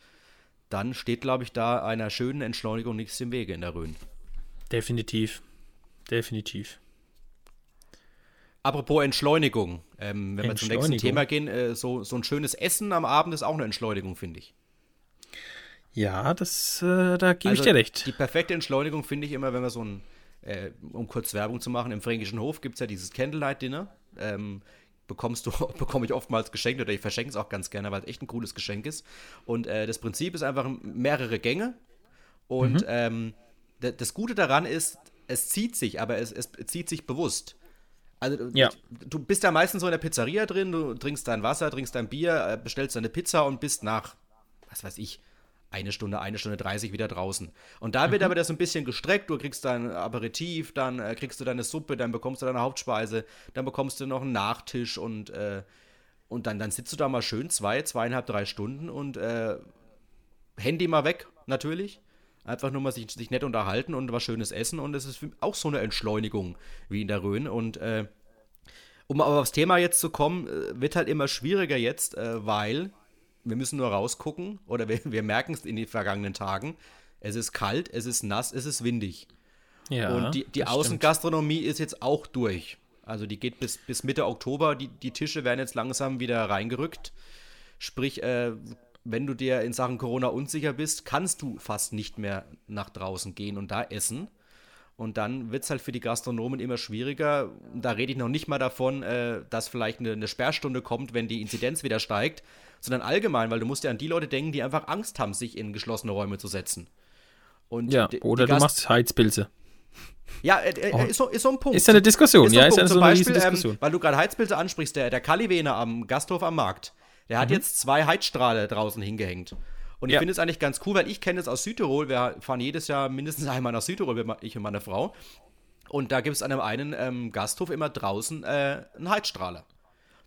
dann steht, glaube ich, da einer schönen Entschleunigung nichts im Wege in der Rhön. Definitiv. Definitiv. Apropos Entschleunigung, ähm, wenn wir zum nächsten Entschleunigung. Thema gehen, äh, so, so ein schönes Essen am Abend ist auch eine Entschleunigung, finde ich. Ja, das, äh, da gebe ich Also dir recht. Die perfekte Entschleunigung finde ich immer, wenn wir so ein, äh, um kurz Werbung zu machen, im Fränkischen Hof gibt es ja dieses Candlelight-Dinner. Ähm, bekommst du, bekomme ich oftmals geschenkt oder ich verschenke es auch ganz gerne, weil es echt ein cooles Geschenk ist. Und äh, das Prinzip ist einfach mehrere Gänge. Und Mhm. ähm, das Gute daran ist, es zieht sich, aber es, es zieht sich bewusst. Also du- Ja. du bist da meistens so in der Pizzeria drin, du trinkst dein Wasser, trinkst dein Bier, äh, bestellst deine Pizza und bist nach, was weiß ich, eine Stunde, eine Stunde 30 wieder draußen. Und da wird aber das ein bisschen gestreckt. Du kriegst dein Aperitif, dann äh, kriegst du deine Suppe, dann bekommst du deine Hauptspeise, dann bekommst du noch einen Nachtisch und, äh, und dann, dann sitzt du da mal schön zwei, zweieinhalb, drei Stunden und äh, Handy mal weg, natürlich. Einfach nur mal sich, sich nett unterhalten und was Schönes essen. Und es ist auch so eine Entschleunigung wie in der Rhön. Und äh, um aber aufs Thema jetzt zu kommen, äh, wird halt immer schwieriger jetzt, äh, weil wir müssen nur rausgucken oder wir, wir merken es in den vergangenen Tagen. Es ist kalt, es ist nass, es ist windig. Ja, und die, die das stimmt. Außengastronomie ist jetzt auch durch. Also die geht bis, bis Mitte Oktober. Die, die Tische werden jetzt langsam wieder reingerückt. Sprich, äh, wenn du dir in Sachen Corona unsicher bist, kannst du fast nicht mehr nach draußen gehen und da essen. Und dann wird es halt für die Gastronomen immer schwieriger. Da rede ich noch nicht mal davon, äh, dass vielleicht eine, eine Sperrstunde kommt, wenn die Inzidenz wieder steigt, sondern allgemein, weil du musst ja an die Leute denken, die einfach Angst haben, sich in geschlossene Räume zu setzen. Und Ja, die- oder die du machst Heizpilze. ja, äh, äh, ist, so, ist so ein Punkt. Ist ja eine Diskussion, Ist ja, ist ja so eine Beispiel, Riesendiskussion. ähm, weil du gerade Heizpilze ansprichst, der, der Kaliwener am Gasthof am Markt, der hat jetzt zwei Heizstrahle draußen hingehängt. Und ich Ja. finde es eigentlich ganz cool, weil ich kenne es aus Südtirol. Wir fahren jedes Jahr mindestens einmal nach Südtirol, ich und meine Frau. Und da gibt es an einem einen ähm, Gasthof immer draußen äh, einen Heizstrahler.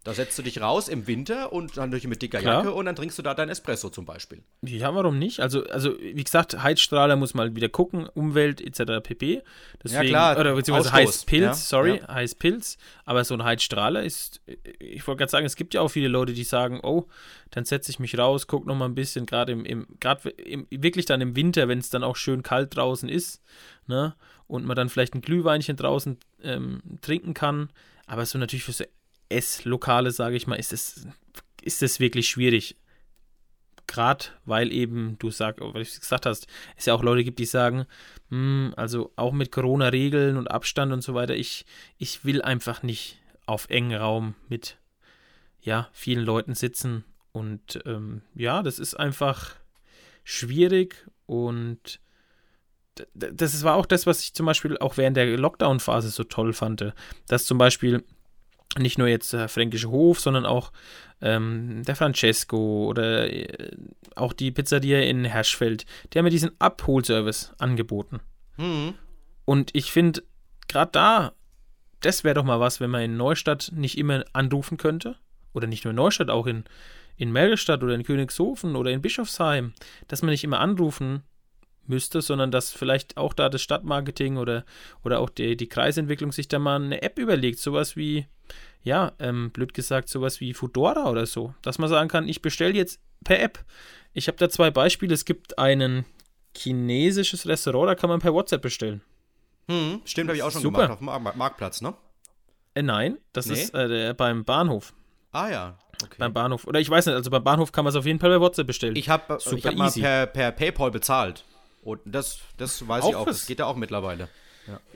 Da setzt du dich raus im Winter und dann durch mit dicker Klar. Jacke und dann trinkst du da dein Espresso zum Beispiel. Ja, warum nicht? Also, also wie gesagt, Heizstrahler muss mal wieder gucken, Umwelt etc. pp. Deswegen, klar, oder beziehungsweise Ausstoß, Heißpilz, ja, sorry, ja. Heißpilz. Aber so ein Heizstrahler ist, ich wollte gerade sagen, es gibt ja auch viele Leute, die sagen, oh, dann setze ich mich raus, guck noch mal ein bisschen, gerade im, im, gerade im, wirklich dann im Winter, wenn es dann auch schön kalt draußen ist, ne? Und man dann vielleicht ein Glühweinchen draußen ähm, trinken kann. Aber so natürlich für so Esslokale, sage ich mal, ist es, ist es wirklich schwierig gerade weil eben du sagst, weil du es gesagt hast, es ja auch Leute gibt, die sagen, hm, also auch mit Corona-Regeln und Abstand und so weiter, ich, ich will einfach nicht auf engen Raum mit ja, vielen Leuten sitzen. Und ähm, ja, das ist einfach schwierig und das war auch das, was ich zum Beispiel auch während der Lockdown-Phase so toll fand, dass zum Beispiel nicht nur jetzt der Fränkische Hof, sondern auch ähm, der Francesco oder äh, auch die Pizzeria in Herschfeld, die haben mir diesen Abholservice angeboten. Mhm. Und ich finde, gerade da, das wäre doch mal was, wenn man in Neustadt nicht immer anrufen könnte. Oder nicht nur in Neustadt, auch in, in Mergelstadt oder in Königshofen oder in Bischofsheim, dass man nicht immer anrufen müsste, sondern dass vielleicht auch da das Stadtmarketing oder, oder auch die, die Kreisentwicklung sich da mal eine App überlegt, sowas wie, ja, ähm, blöd gesagt, sowas wie Fudora oder so, dass man sagen kann, ich bestelle jetzt per App. Ich habe da zwei Beispiele. Es gibt ein chinesisches Restaurant, da kann man per WhatsApp bestellen. Mhm. Stimmt, habe ich auch schon Super. gemacht auf dem Mar- Marktplatz, ne? Äh, nein, das Nee? ist äh, der, beim Bahnhof. Ah ja, okay. Beim Bahnhof. Oder ich weiß nicht, also beim Bahnhof kann man es auf jeden Fall bei WhatsApp bestellen. Ich habe Super hab mal easy. per, per PayPal bezahlt. Und das, das weiß ich Auch auch. was? Das geht ja auch mittlerweile.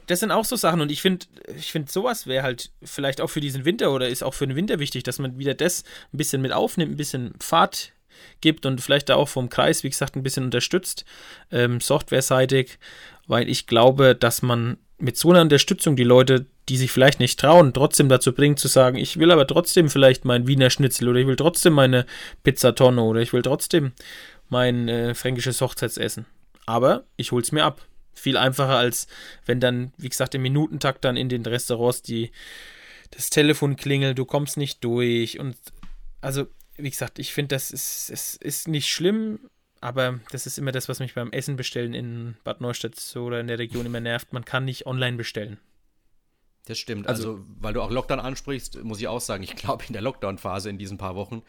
das sind auch so Sachen und ich finde, ich finde, sowas wäre halt vielleicht auch für diesen Winter oder ist auch für den Winter wichtig, dass man wieder das ein bisschen mit aufnimmt, ein bisschen Fahrt gibt und vielleicht da auch vom Kreis, wie gesagt, ein bisschen unterstützt, ähm, softwareseitig, weil ich glaube, dass man mit so einer Unterstützung die Leute, die sich vielleicht nicht trauen, trotzdem dazu bringt zu sagen, ich will aber trotzdem vielleicht mein Wiener Schnitzel oder ich will trotzdem meine Pizzatonne oder ich will trotzdem mein äh, fränkisches Hochzeitsessen. Aber ich hol's mir ab. Viel einfacher als wenn dann, wie gesagt, im Minutentakt dann in den Restaurants die das Telefon klingelt, du kommst nicht durch und also wie gesagt, ich finde, das ist, es ist nicht schlimm, aber das ist immer das, was mich beim Essen bestellen in Bad Neustadt oder in der Region immer nervt. Man kann nicht online bestellen. Das stimmt. Also- Also, weil du auch Lockdown ansprichst, muss ich auch sagen, ich glaube, in der Lockdown-Phase in diesen paar Wochen,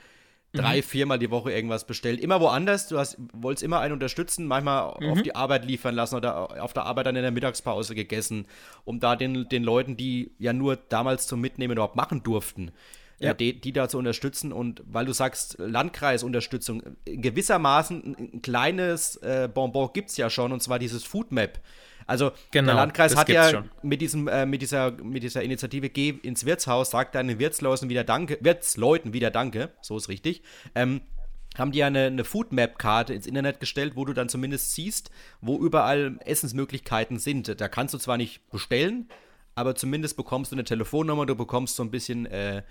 drei, mhm. viermal die Woche irgendwas bestellt. Immer woanders. Du hast, wolltest immer einen unterstützen, manchmal mhm. auf die Arbeit liefern lassen oder auf der Arbeit dann in der Mittagspause gegessen, um da den, den Leuten, die ja nur damals zum Mitnehmen überhaupt machen durften, äh, ja. die, die da zu unterstützen. Und weil du sagst, Landkreisunterstützung, gewissermaßen ein kleines äh, Bonbon gibt es ja schon, und zwar dieses Foodmap. Also genau, der Landkreis hat ja mit, diesem, äh, mit, dieser, mit dieser Initiative Geh ins Wirtshaus, sagt deinen Wirtsleuten wieder Danke, Wirtsleuten wieder Danke, so ist richtig. Ähm, haben die ja eine, eine Foodmap-Karte ins Internet gestellt, wo du dann zumindest siehst, wo überall Essensmöglichkeiten sind. Da kannst du zwar nicht bestellen, aber zumindest bekommst du eine Telefonnummer, du bekommst so ein bisschen äh,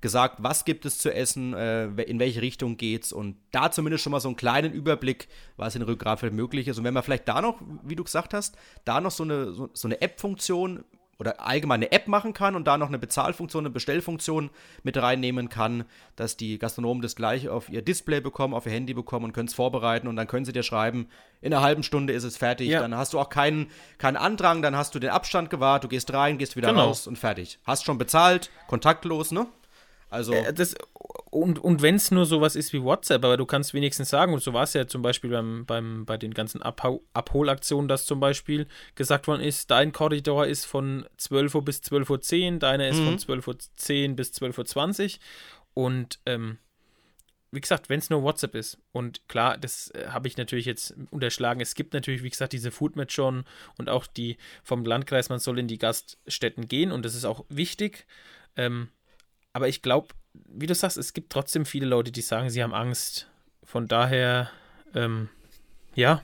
gesagt, was gibt es zu essen, äh, in welche Richtung geht's und da zumindest schon mal so einen kleinen Überblick, was in Rückgrafeld möglich ist. Und wenn man vielleicht da noch, wie du gesagt hast, da noch so eine, so, so eine App-Funktion oder allgemein eine App machen kann und da noch eine Bezahlfunktion, eine Bestellfunktion mit reinnehmen kann, dass die Gastronomen das gleich auf ihr Display bekommen, auf ihr Handy bekommen und können es vorbereiten und dann können sie dir schreiben, in einer halben Stunde ist es fertig. Ja. Dann hast du auch keinen, keinen Andrang, dann hast du den Abstand gewahrt, du gehst rein, gehst wieder genau. raus und fertig. Hast schon bezahlt, kontaktlos, ne? Also äh, das, und und wenn es nur sowas ist wie WhatsApp, aber du kannst wenigstens sagen, und so war es ja zum Beispiel beim, beim, bei den ganzen Abhau Abholaktionen, dass zum Beispiel gesagt worden ist, dein Korridor ist von 12 Uhr bis 12.10 Uhr, deiner ist mhm. von 12.10 Uhr bis 12.20 Uhr. Und ähm, wie gesagt, wenn es nur WhatsApp ist. Und klar, das äh, habe ich natürlich jetzt unterschlagen. Es gibt natürlich, wie gesagt, diese Foodmat schon und auch die vom Landkreis, man soll in die Gaststätten gehen und das ist auch wichtig. Ähm, aber ich glaube, wie du sagst, es gibt trotzdem viele Leute, die sagen, sie haben Angst. Von daher, ähm, ja,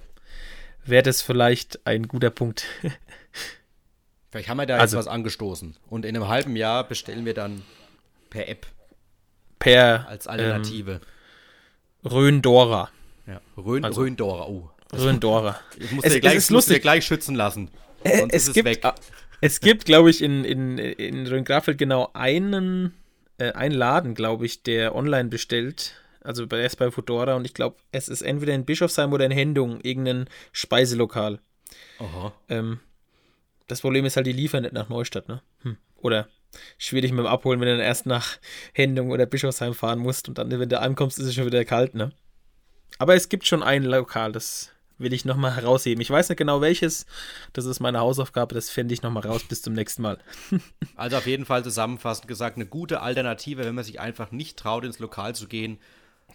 wäre das vielleicht ein guter Punkt. vielleicht haben wir da also, jetzt was angestoßen. Und in einem halben Jahr bestellen wir dann per App. Per. Als Alternative. Ähm, Rhön-Dora. Ja, Rhön, also, Rhön-Dora, oh. Rhön-Dora. Ich muss es, dir gleich, es ist lustig. Dir gleich schützen lassen. Äh, es, es, gibt, es gibt, glaube ich, in, in, in Rhön-Grafeld genau einen äh, ein Laden, glaube ich, der online bestellt. Also er ist bei Fudora und ich glaube, es ist entweder in Bischofsheim oder in Hendung, irgendein Speiselokal. Aha. Ähm, das Problem ist halt, die liefern nicht nach Neustadt, ne? Hm. Oder schwierig mit dem Abholen, wenn du dann erst nach Hendung oder Bischofsheim fahren musst und dann, wenn du ankommst, ist es schon wieder kalt, ne? Aber es gibt schon ein Lokal, das will ich nochmal herausheben. Ich weiß nicht genau welches. Das ist meine Hausaufgabe. Das finde ich nochmal raus. Bis zum nächsten Mal. also auf jeden Fall zusammenfassend gesagt, eine gute Alternative, wenn man sich einfach nicht traut, ins Lokal zu gehen.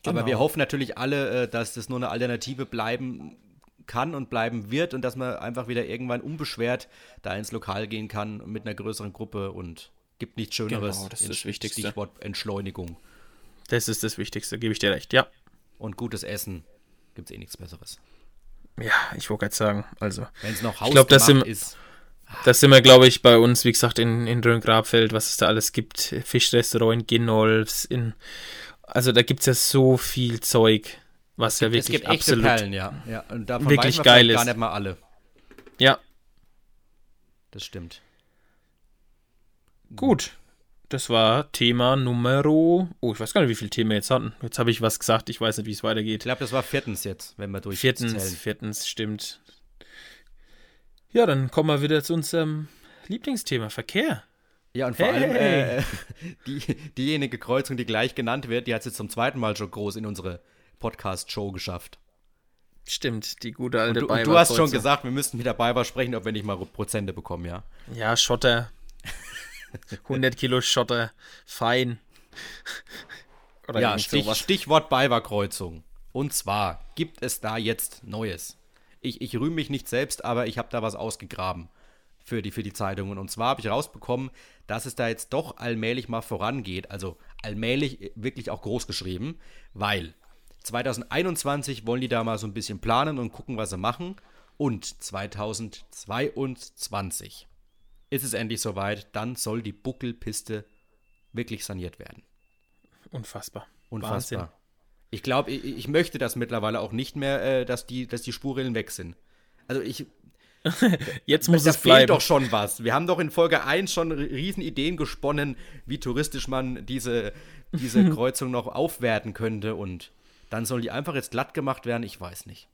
Genau. Aber wir hoffen natürlich alle, äh, dass das nur eine Alternative bleiben kann und bleiben wird und dass man einfach wieder irgendwann unbeschwert da ins Lokal gehen kann mit einer größeren Gruppe und gibt nichts Schöneres. Genau, das ist das Wichtigste. Stichwort Entschleunigung. Das ist das Wichtigste, gebe ich dir recht, ja. Und gutes Essen gibt es eh nichts Besseres. Ja, ich wollte gerade sagen, also. Wenn es noch Haus ich glaub, das sind, ist. Das sind wir, glaube ich, bei uns, wie gesagt, in, in Rhön-Grabfeld, was es da alles gibt. Fischrestaurant in Ginolfs, in. Also da gibt es ja so viel Zeug, was ja wirklich es gibt absolut Perlen, ja. ja. Und davon wirklich geil ist. gar nicht mal alle. Ja. Das stimmt. Gut das war Thema Numero. Oh, ich weiß gar nicht, wie viele Themen wir jetzt hatten. Jetzt habe ich was gesagt, ich weiß nicht, wie es weitergeht. Ich glaube, das war viertens jetzt, wenn wir durch. Viertens, viertens, stimmt. Ja, dann kommen wir wieder zu unserem Lieblingsthema, Verkehr. Ja, und vor hey. allem äh, die, diejenige Kreuzung, die gleich genannt wird, die hat es jetzt zum zweiten Mal schon groß in unsere Podcast-Show geschafft. Stimmt, die gute alte und du, und du hast schon gesagt, wir müssten mit der Bayer sprechen, ob wir nicht mal Prozente bekommen, ja? Ja, Schotter. 100 Kilo Schotter, fein. Oder ja, Stich, Stichwort Baywa-Kreuzung. Und zwar gibt es da jetzt Neues. Ich, ich rühme mich nicht selbst, aber ich habe da was ausgegraben für die, für die Zeitungen. Und zwar habe ich rausbekommen, dass es da jetzt doch allmählich mal vorangeht. Also allmählich wirklich auch groß geschrieben, weil 2021 wollen die da mal so ein bisschen planen und gucken, was sie machen. Und 2022 ist es endlich soweit, dann soll die Buckelpiste wirklich saniert werden. Unfassbar. Unfassbar. Wahnsinn. Ich glaube, ich, ich, möchte das mittlerweile auch nicht mehr, äh, dass, die, dass die Spurrillen weg sind. Also ich. Jetzt muss es bleiben. doch schon was. Wir haben doch in Folge 1 schon riesen Ideen gesponnen, wie touristisch man diese, diese Kreuzung noch aufwerten könnte. Und dann sollen die einfach jetzt glatt gemacht werden. Ich weiß nicht.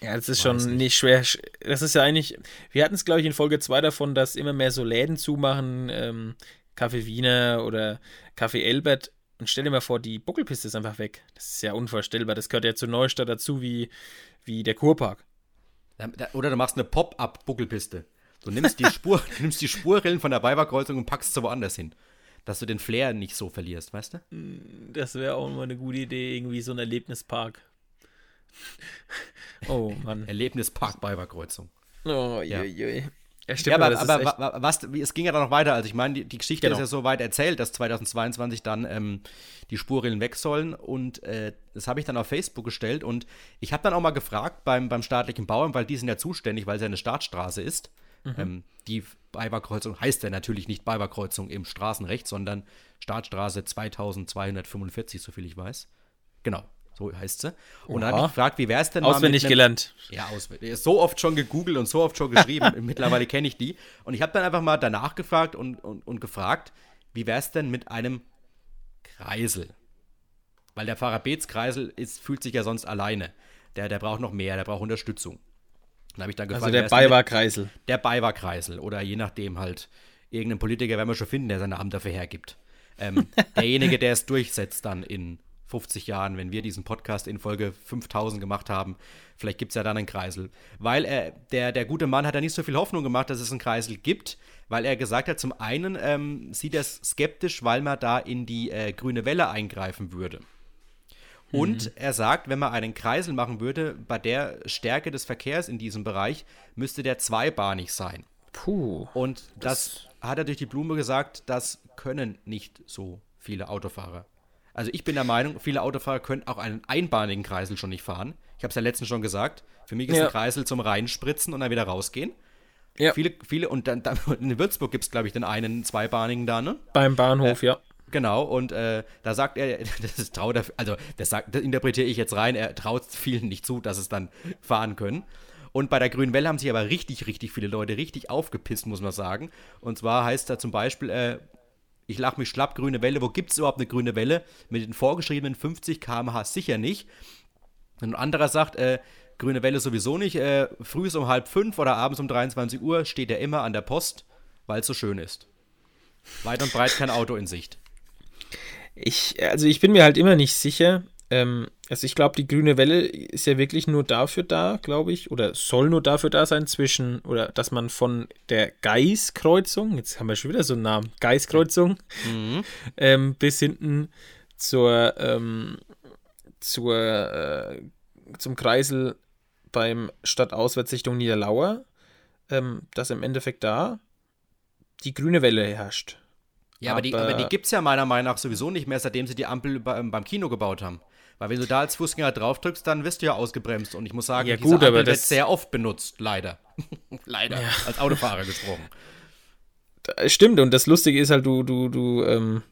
Ja, das ist schon nicht. schwer. Das ist ja eigentlich, wir hatten es, glaube ich, in Folge 2 davon, dass immer mehr so Läden zumachen, ähm, Café Wiener oder Café Elbert. und stell dir mal vor, die Buckelpiste ist einfach weg. Das ist ja unvorstellbar. Das gehört ja zu Neustadt dazu wie, wie der Kurpark. Oder du machst eine Pop-up-Buckelpiste. Du nimmst die Spur, du nimmst die Spurrillen von der Weiberkreuzung und packst sie woanders hin. Dass du den Flair nicht so verlierst, weißt du? Das wäre auch mal eine gute Idee, irgendwie so ein Erlebnispark. oh Mann. Erlebnispark Weiberkreuzung. Oh, ja. je, je. Ja, stimmt, ja, aber, aber, aber was, es ging ja dann noch weiter. Also ich meine, die, die Geschichte genau. ist ja so weit erzählt, dass 2022 dann ähm, die Spurrillen weg sollen. Und äh, das habe ich dann auf Facebook gestellt. Und ich habe dann auch mal gefragt beim, beim staatlichen Bauamt, weil die sind ja zuständig, weil es ja eine Staatsstraße ist. Mhm. Ähm, die Beiberkreuzung heißt ja natürlich nicht Beiberkreuzung im Straßenrecht, sondern Staatsstraße 2245, soviel ich weiß. Genau. So heißt sie. Und Oha. dann habe ich gefragt, wie wäre es denn mal Auswendig einem, gelernt. Ja, auswendig. So oft schon gegoogelt und so oft schon geschrieben. Mittlerweile kenne ich die. Und ich habe dann einfach mal danach gefragt und, und, und gefragt, wie wäre es denn mit einem Kreisel? Weil der Pfarrer Beetskreisel ist, fühlt sich ja sonst alleine. Der, der braucht noch mehr, der braucht Unterstützung. Dann habe ich dann gefragt, also der Beiwarkreisel. Der Beiwarkreisel oder je nachdem halt. Irgendeinen Politiker werden wir schon finden, der seine Amt dafür hergibt. Ähm, derjenige, der es durchsetzt dann in 50 Jahren, wenn wir diesen Podcast in Folge 5000 gemacht haben. Vielleicht gibt es ja dann einen Kreisel. Weil er, der, der gute Mann hat ja nicht so viel Hoffnung gemacht, dass es einen Kreisel gibt, weil er gesagt hat, zum einen ähm, sieht er es skeptisch, weil man da in die äh, grüne Welle eingreifen würde. Und mhm. er sagt, wenn man einen Kreisel machen würde, bei der Stärke des Verkehrs in diesem Bereich, müsste der zweibahnig sein. Puh. Und das, das hat er durch die Blume gesagt, das können nicht so viele Autofahrer. Also ich bin der Meinung, viele Autofahrer können auch einen einbahnigen Kreisel schon nicht fahren. Ich habe es ja letztens schon gesagt. Für mich ist ja. ein Kreisel zum Reinspritzen und dann wieder rausgehen. Ja. Viele, viele, und dann, dann in Würzburg gibt es, glaube ich, den einen zweibahnigen da, ne? Beim Bahnhof, äh, ja. Genau, und äh, da sagt er, das ist traut also das, sagt, das interpretiere ich jetzt rein, er traut vielen nicht zu, dass es dann fahren können. Und bei der Grünen Welle haben sich aber richtig, richtig viele Leute richtig aufgepisst, muss man sagen. Und zwar heißt da zum Beispiel, äh, ich lach mich schlapp, grüne Welle. Wo gibt es überhaupt eine grüne Welle? Mit den vorgeschriebenen 50 km/h sicher nicht. Ein anderer sagt, äh, grüne Welle sowieso nicht. Äh, früh um halb fünf oder abends um 23 Uhr steht er immer an der Post, weil es so schön ist. Weit und breit kein Auto in Sicht. Ich, also ich bin mir halt immer nicht sicher, ähm, also ich glaube, die grüne Welle ist ja wirklich nur dafür da, glaube ich, oder soll nur dafür da sein zwischen, oder dass man von der Geiskreuzung, jetzt haben wir schon wieder so einen Namen, Geiskreuzung, mhm. ähm, bis hinten zur, ähm, zur, äh, zum Kreisel beim Stadtauswärtssichtung Niederlauer, ähm, dass im Endeffekt da die grüne Welle herrscht. Ja, aber, aber die, aber die gibt es ja meiner Meinung nach sowieso nicht mehr, seitdem sie die Ampel beim Kino gebaut haben. Weil wenn du da als Fußgänger drauf drückst, dann wirst du ja ausgebremst. Und ich muss sagen, ja, diese gut, Ampel wird sehr oft benutzt, leider. leider, ja. als Autofahrer gesprochen. Stimmt, und das Lustige ist halt, du, du, du, ähm,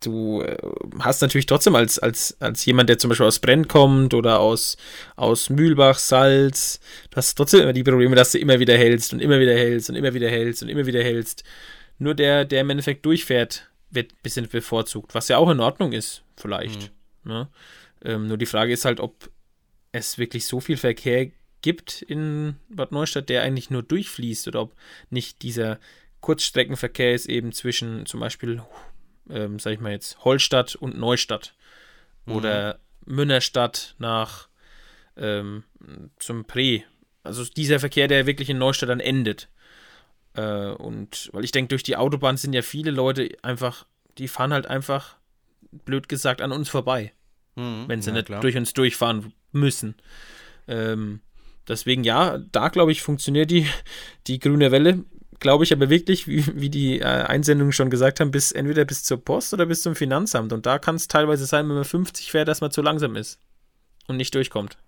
du äh, hast natürlich trotzdem als, als, als jemand, der zum Beispiel aus Brenn kommt oder aus, aus Mühlbach, Salz, du hast trotzdem immer die Probleme, dass du immer wieder hältst und immer wieder hältst und immer wieder hältst und immer wieder hältst. Nur der, der im Endeffekt durchfährt, wird ein bisschen bevorzugt, was ja auch in Ordnung ist, vielleicht. Mhm. Ne? Ähm, nur die Frage ist halt, ob es wirklich so viel Verkehr gibt in Bad Neustadt, der eigentlich nur durchfließt oder ob nicht dieser Kurzstreckenverkehr ist eben zwischen zum Beispiel, ähm, sag ich mal jetzt, Holstadt und Neustadt mhm. oder Münnerstadt nach ähm, zum Pre. Also dieser Verkehr, der wirklich in Neustadt dann endet. Äh, und weil ich denke, durch die Autobahn sind ja viele Leute einfach, die fahren halt einfach blöd gesagt, an uns vorbei. Mhm, wenn sie ja, nicht klar. durch uns durchfahren müssen. Ähm, deswegen, ja, da glaube ich, funktioniert die, die grüne Welle, glaube ich aber wirklich, wie, wie die äh, Einsendungen schon gesagt haben, bis entweder bis zur Post oder bis zum Finanzamt. Und da kann es teilweise sein, wenn man 50 fährt, dass man zu langsam ist und nicht durchkommt.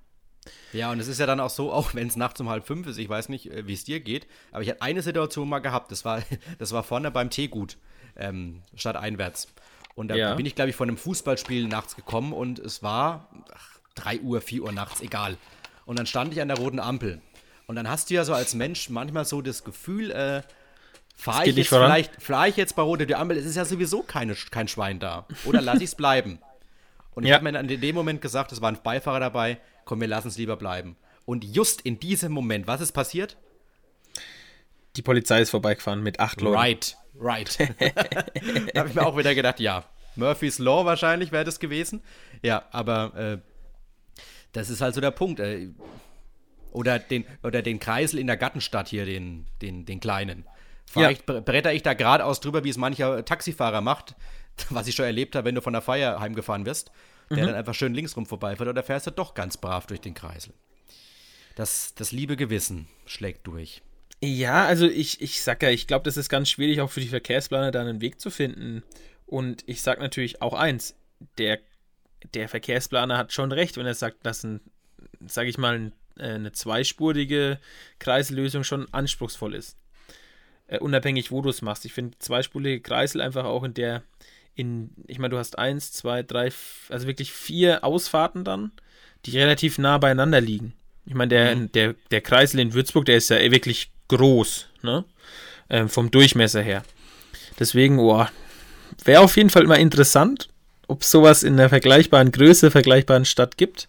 Ja, und es ist ja dann auch so, auch wenn es nachts um halb fünf ist, ich weiß nicht, äh, wie es dir geht, aber ich hatte eine Situation mal gehabt, das war, das war vorne beim Teegut, ähm, statt einwärts. Und da ja. bin ich, glaube ich, von einem Fußballspiel nachts gekommen und es war ach, 3 Uhr, 4 Uhr nachts, egal. Und dann stand ich an der roten Ampel. Und dann hast du ja so als Mensch manchmal so das Gefühl, äh, fahre ich, jetzt vielleicht, fahr ich jetzt bei roter Ampel, es ist ja sowieso keine, kein Schwein da. Oder lass ich es bleiben. Und ich ja. habe mir dann in dem Moment gesagt, es war ein Beifahrer dabei, komm, wir lassen es lieber bleiben. Und just in diesem Moment, was ist passiert? Die Polizei ist vorbeigefahren mit acht Leuten. Right, right. da habe ich mir auch wieder gedacht, ja, Murphy's Law wahrscheinlich wäre das gewesen. Ja, aber äh, das ist halt so der Punkt. Äh, oder, den, oder den Kreisel in der Gattenstadt hier, den, den, den kleinen. Vielleicht ja. bretter ich da geradeaus drüber, wie es mancher Taxifahrer macht, was ich schon erlebt habe, wenn du von der Feier heimgefahren wirst, der mhm. dann einfach schön linksrum vorbeifährt oder fährst du doch ganz brav durch den Kreisel. Das, das liebe Gewissen schlägt durch. Ja, also ich, ich sag ja, ich glaube, das ist ganz schwierig, auch für die Verkehrsplaner da einen Weg zu finden. Und ich sag natürlich auch eins, der, der Verkehrsplaner hat schon recht, wenn er sagt, dass ein, sag ich mal, äh, eine zweispurige Kreisellösung schon anspruchsvoll ist. Äh, unabhängig, wo du es machst. Ich finde zweispurige Kreisel einfach auch in der, in, ich meine, du hast eins, zwei, drei, also wirklich vier Ausfahrten dann, die relativ nah beieinander liegen. Ich meine, der, mhm. der, der Kreisel in Würzburg, der ist ja wirklich groß, ne? Ähm, vom Durchmesser her. Deswegen, oh, wäre auf jeden Fall immer interessant, ob es sowas in der vergleichbaren Größe, vergleichbaren Stadt gibt.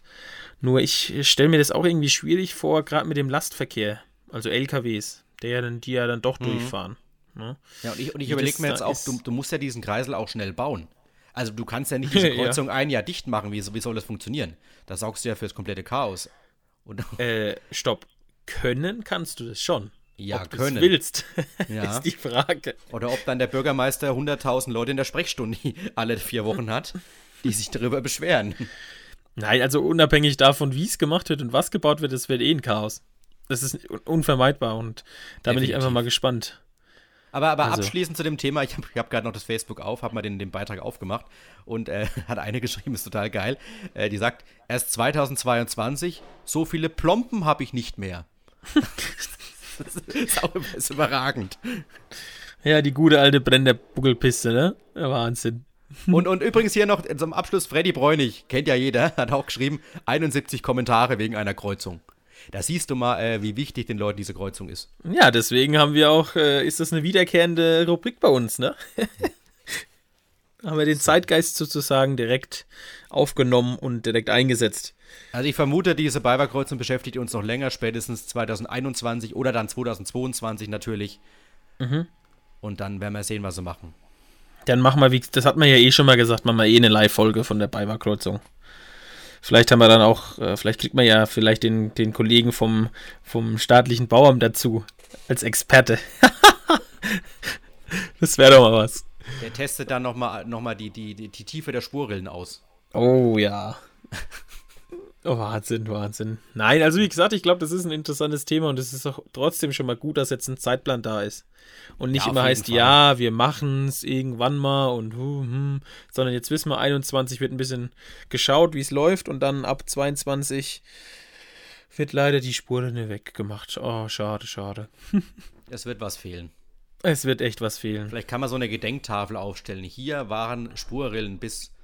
Nur ich stelle mir das auch irgendwie schwierig vor, gerade mit dem Lastverkehr, also LKWs, der dann, die ja dann doch mhm. durchfahren. Ne? Ja, und ich, und ich überlege mir jetzt auch, du, du, musst ja diesen Kreisel auch schnell bauen. Also du kannst ja nicht diese Kreuzung ja. ein Jahr dicht machen. Wie, wie soll das funktionieren? Da saugst du ja fürs komplette Chaos. äh, stopp. Können kannst du das schon. Ja, ob können. willst, ja. ist die Frage. Oder ob dann der Bürgermeister 100.000 Leute in der Sprechstunde alle vier Wochen hat, die sich darüber beschweren. Nein, also unabhängig davon, wie es gemacht wird und was gebaut wird, es wird eh ein Chaos. Das ist unvermeidbar und da Definitiv. bin ich einfach mal gespannt. Aber, aber also. abschließend zu dem Thema, ich habe hab gerade noch das Facebook auf, habe mal den, den Beitrag aufgemacht und äh, hat eine geschrieben, ist total geil. Äh, die sagt, erst 2022, so viele Plompen habe ich nicht mehr. das ist auch ist überragend. Ja, die gute alte brennende Buckelpiste, ne? Wahnsinn. Und, und übrigens hier noch zum Abschluss Freddy Bräunig, kennt ja jeder, hat auch geschrieben, 71 Kommentare wegen einer Kreuzung. Da siehst du mal, äh, wie wichtig den Leuten diese Kreuzung ist. Ja, deswegen haben wir auch, äh, ist das eine wiederkehrende Rubrik bei uns, ne? haben wir den Zeitgeist sozusagen direkt aufgenommen und direkt eingesetzt. Also ich vermute, diese Beiberkreuzung beschäftigt uns noch länger, spätestens 2021 oder dann 2022 natürlich. Mhm. Und dann werden wir sehen, was sie machen. Dann machen wir, wie, das hat man ja eh schon mal gesagt, machen wir eh eine Live-Folge von der Beiberkreuzung. Vielleicht haben wir dann auch, äh, vielleicht kriegt man ja vielleicht den, den Kollegen vom, vom staatlichen Bauamt dazu als Experte. das wäre doch mal was. Der testet dann nochmal noch mal die, die, die, die Tiefe der Spurrillen aus. Oh ja. Oh, Wahnsinn, Wahnsinn. Nein, also wie gesagt, ich glaube, das ist ein interessantes Thema und es ist auch trotzdem schon mal gut, dass jetzt ein Zeitplan da ist. Und nicht ja, immer heißt, Fall. ja, wir machen es irgendwann mal und hu, hm, sondern jetzt wissen wir, 21 wird ein bisschen geschaut, wie es läuft und dann ab 22 wird leider die Spurrinne weggemacht. Oh, schade, schade. es wird was fehlen. Es wird echt was fehlen. Vielleicht kann man so eine Gedenktafel aufstellen. Hier waren Spurrillen bis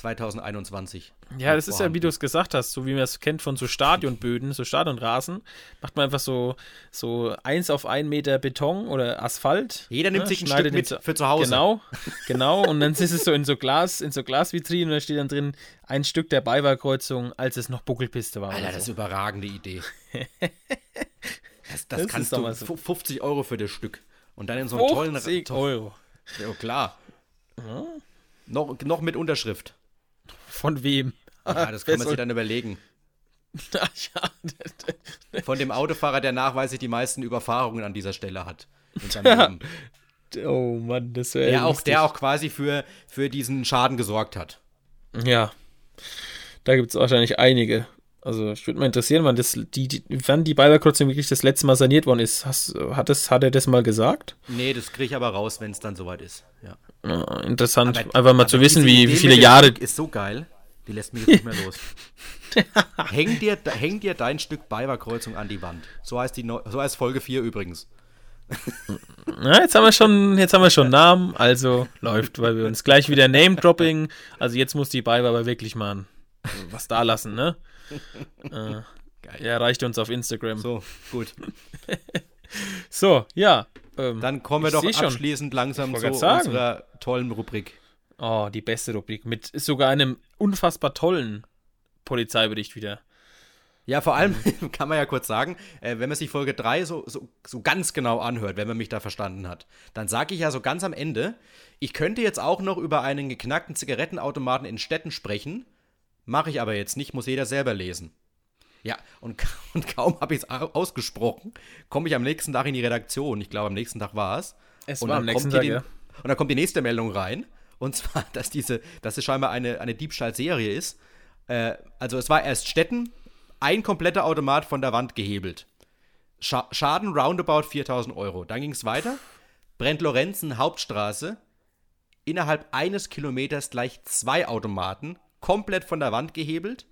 2021. Ja, das ist ja, wie du es gesagt hast, so wie man es kennt von so Stadionböden, so Stadionrasen, macht man einfach so, so eins auf einen Meter Beton oder Asphalt. Jeder nimmt ne, sich ein Stück mit für zu Hause. Genau, genau. Und dann ist es so in so Glas, in so Glasvitrinen und da steht dann drin ein Stück der Beiwahlkreuzung, als es noch Buckelpiste war. Alter, so. das ist eine überragende Idee. das, das, das kannst du so. 50 Euro für das Stück. Und dann in so einen tollen 50 Euro. Ja, klar. Ja. Noch, noch mit Unterschrift. Von wem? Ja, das kann man sich dann überlegen. Von dem Autofahrer, der nachweislich die meisten Überfahrungen an dieser Stelle hat. Oh Mann, das wäre. Der auch, der auch quasi für, für diesen Schaden gesorgt hat. Ja. Da gibt es wahrscheinlich einige. Also, ich würde mal interessieren, wann, das, die, die, wann die Beiberkreuzung wirklich das letzte Mal saniert worden ist. Hast, hat, das, hat er das mal gesagt? Nee, das kriege ich aber raus, wenn es dann soweit ist. Ja. ja interessant, aber, einfach mal zu wissen, wie, wie viele Jahre. Ist so geil. Die lässt mich jetzt nicht mehr los. häng, dir, häng dir dein Stück Beiberkreuzung an die Wand. So heißt, die, so heißt Folge 4 übrigens. Na, jetzt haben wir schon, jetzt haben wir schon Namen, also läuft, weil wir uns gleich wieder Name-Dropping. Also jetzt muss die Beiber aber wirklich mal was da lassen, ne? Äh, er erreicht uns auf Instagram. So, gut. so, ja. Ähm, Dann kommen wir doch abschließend langsam zu unserer tollen Rubrik. Oh, die beste Rubrik. Mit sogar einem unfassbar tollen Polizeibericht wieder. Ja, vor allem kann man ja kurz sagen, äh, wenn man sich Folge 3 so, so, so ganz genau anhört, wenn man mich da verstanden hat, dann sage ich ja so ganz am Ende, ich könnte jetzt auch noch über einen geknackten Zigarettenautomaten in Städten sprechen, mache ich aber jetzt nicht, muss jeder selber lesen. Ja, und, und kaum habe ich es ausgesprochen, komme ich am nächsten Tag in die Redaktion. Ich glaube, am nächsten Tag war es. Es und war am nächsten kommt Tag, die, ja. Und dann kommt die nächste Meldung rein. Und zwar, dass diese, dass es scheinbar eine, eine Diebstahlserie ist. Äh, also es war erst Städten, ein kompletter Automat von der Wand gehebelt. Scha Schaden roundabout 4000 Euro. Dann ging es weiter. Brent Lorenzen, Hauptstraße. Innerhalb eines Kilometers gleich zwei Automaten, komplett von der Wand gehebelt,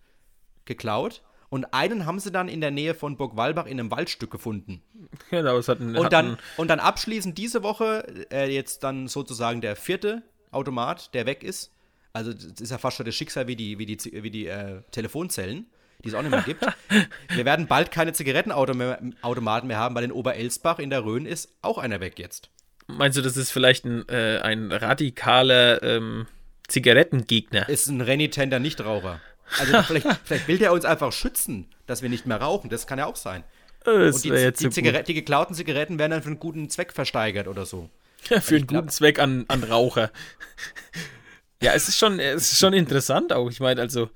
geklaut. Und einen haben sie dann in der Nähe von Burg Walbach in einem Waldstück gefunden. Genau, es hat einen, Und dann, und dann abschließend diese Woche äh, jetzt dann sozusagen der vierte Automat, der weg ist. Also das ist ja fast schon das Schicksal wie die, wie die, wie die äh, Telefonzellen, die es auch nicht mehr gibt. Wir werden bald keine Zigarettenautomaten mehr haben, weil in Oberelsbach in der Rhön ist auch einer weg jetzt. Meinst du, das ist vielleicht ein, äh, ein radikaler ähm, Zigarettengegner? Ist ein renitenter Nichtraucher. Also vielleicht, vielleicht will der uns einfach schützen, dass wir nicht mehr rauchen. Das kann ja auch sein. Das Und die, die, Zigaret- die geklauten Zigaretten werden dann für einen guten Zweck versteigert oder so. gut. für einen glaub- guten Zweck an, an Raucher. ja, es ist schon, es ist schon interessant auch. Ich meine, also,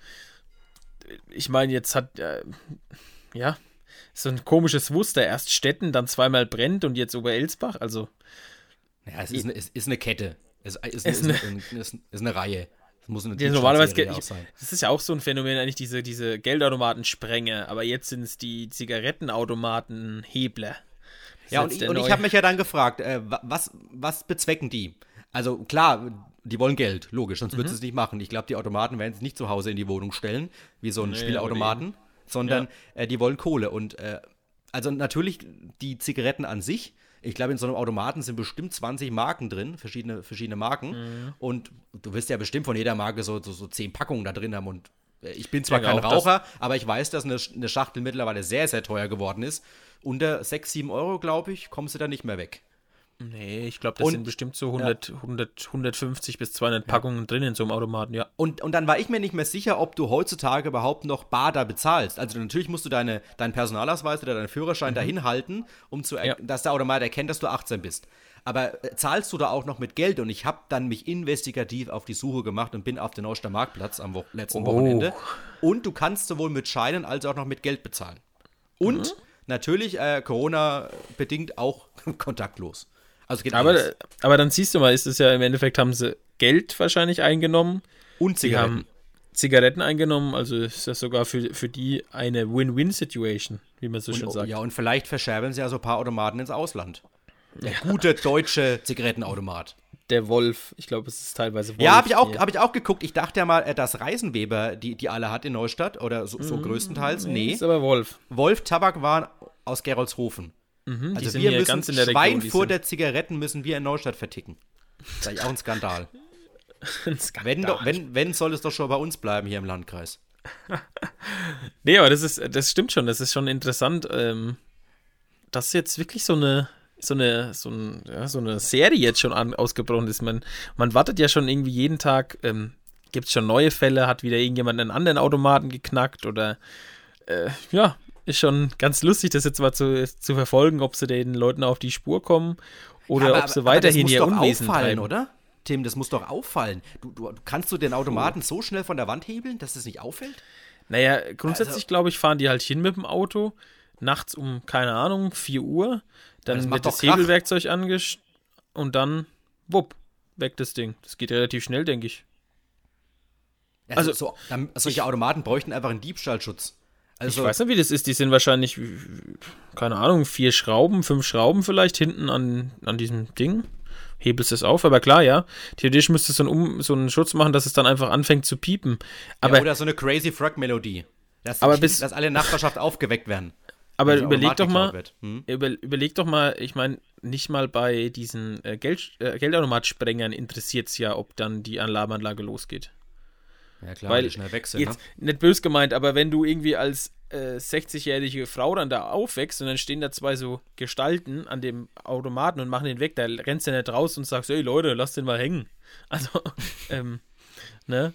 ich meine, jetzt hat, äh, ja, so ein komisches Muster. Erst Städten, dann zweimal brennt und jetzt Oberelsbach. Also, Ja, es ist eine, es ist eine Kette. Es ist, Es ist, ist eine, ist, ist eine Reihe. Es muss eine Ja, normalerweise auch sein. Das ist ja auch so ein Phänomen, eigentlich diese, diese Geldautomaten-Sprenge, aber jetzt sind es die Zigarettenautomaten-Hebler. Ja, Das und, ich- und ich habe mich ja dann gefragt, äh, wa- was, was bezwecken die? Also klar, die wollen Geld, logisch, sonst Mhm. würden sie es nicht machen. Ich glaube, die Automaten werden es nicht zu Hause in die Wohnung stellen, wie so ein Spielautomaten, sondern äh, die wollen Kohle. Und äh, also natürlich die Zigaretten an sich. Ich glaube, in so einem Automaten sind bestimmt 20 Marken drin, verschiedene, verschiedene Marken. Mhm. Und du wirst ja bestimmt von jeder Marke so, so, so 10 Packungen da drin haben. Und äh, ich bin zwar denke kein auch, dass- Raucher, aber ich weiß, dass eine, eine Schachtel mittlerweile sehr, sehr teuer geworden ist. Unter 6, 7 Euro, glaube ich, kommst du da nicht mehr weg. Nee, ich glaube, das Und- sind bestimmt so 100, 100, 150 bis 200 Packungen drin in so einem Automaten, ja. Und, und dann war ich mir nicht mehr sicher, ob du heutzutage überhaupt noch bar da bezahlst. Also natürlich musst du deine, deinen Personalausweis oder deinen Führerschein dahin halten, um zu, Mhm. Ja. dass der Automat erkennt, dass du 18 bist. Aber äh, zahlst du da auch noch mit Geld? Und ich habe dann mich investigativ auf die Suche gemacht und bin auf den Neuster Marktplatz am Wo letzten Oh. Wochenende. Und du kannst sowohl mit Scheinen als auch noch mit Geld bezahlen. Und Mhm. natürlich äh, Corona-bedingt auch kontaktlos. Also geht Aber, alles. aber dann siehst du mal, ist es ja im Endeffekt, haben sie Geld wahrscheinlich eingenommen, Und sie Zigaretten. haben Zigaretten eingenommen, also ist das sogar für, für die eine Win-Win-Situation, wie man so schön Und, sagt. ja, und vielleicht verscherbeln sie ja so ein paar Automaten ins Ausland. Der gute deutsche Zigarettenautomat. Der Wolf, ich glaube, es ist teilweise Wolf. Ja, habe ich, auch- die- hab ich auch geguckt. Ich dachte ja mal, äh, dass Reisenweber die, die alle hat in Neustadt oder so, so größtenteils. Nee. Ist aber Wolf. Wolf Tabak waren aus Gerolzhofen. Mhm, Also wir müssen ganz in der Region. die Schweinfurter Zigaretten müssen wir in Neustadt verticken. Das ist eigentlich auch ein Skandal. ein Skandal. Wenn, doch, wenn, wenn soll es doch schon bei uns bleiben hier im Landkreis. Nee, aber das ist, das stimmt schon, das ist schon interessant, ähm, dass jetzt wirklich so eine, so eine, so, ein, ja, so eine Serie jetzt schon an, ausgebrochen ist. Man, man wartet ja schon irgendwie jeden Tag, ähm, gibt es schon neue Fälle, hat wieder irgendjemand einen anderen Automaten geknackt oder äh, ja, ist schon ganz lustig, das jetzt mal zu, zu verfolgen, ob sie den Leuten auf die Spur kommen oder Aber- ob sie weiterhin das ihr muss doch Unwesen auffallen, treiben. oder? Tim, das muss doch auffallen. Du, du, kannst du den Automaten so schnell von der Wand hebeln, dass es nicht auffällt? Naja, grundsätzlich Also- glaube ich, fahren die halt hin mit dem Auto, nachts um, keine Ahnung, 4 Uhr, das dann macht wird das Krach. Hebelwerkzeug angesch und dann, wupp, weg das Ding. Das geht relativ schnell, denke ich. Also, Also, so, dann, solche Automaten bräuchten einfach einen Diebstahlschutz. Also, ich weiß nicht, wie das ist. Die sind wahrscheinlich, keine Ahnung, vier Schrauben, fünf Schrauben vielleicht hinten an, an diesem Ding. Hebelst es auf, aber klar, ja. Theoretisch müsstest du so einen, um, so einen Schutz machen, dass es dann einfach anfängt zu piepen. Aber, ja, oder so eine Crazy Frog-Melodie. Dass, Aber bis- dass alle Nachbarschaft aufgeweckt werden. aber überleg doch mal. Hm? Über, überleg doch mal, ich meine, nicht mal bei diesen äh, Geld, äh, Geldautomatsprengern interessiert es ja, ob dann die Alarmanlage losgeht. Ja, klar, Weil schnell weg sind. Ne? Jetzt nicht bös gemeint, aber wenn du irgendwie als äh, 60-jährige Frau dann da aufwächst und dann stehen da zwei so Gestalten an dem Automaten und machen den weg, da rennst du nicht raus und sagst, ey Leute, lass den mal hängen. Also, ähm, ne?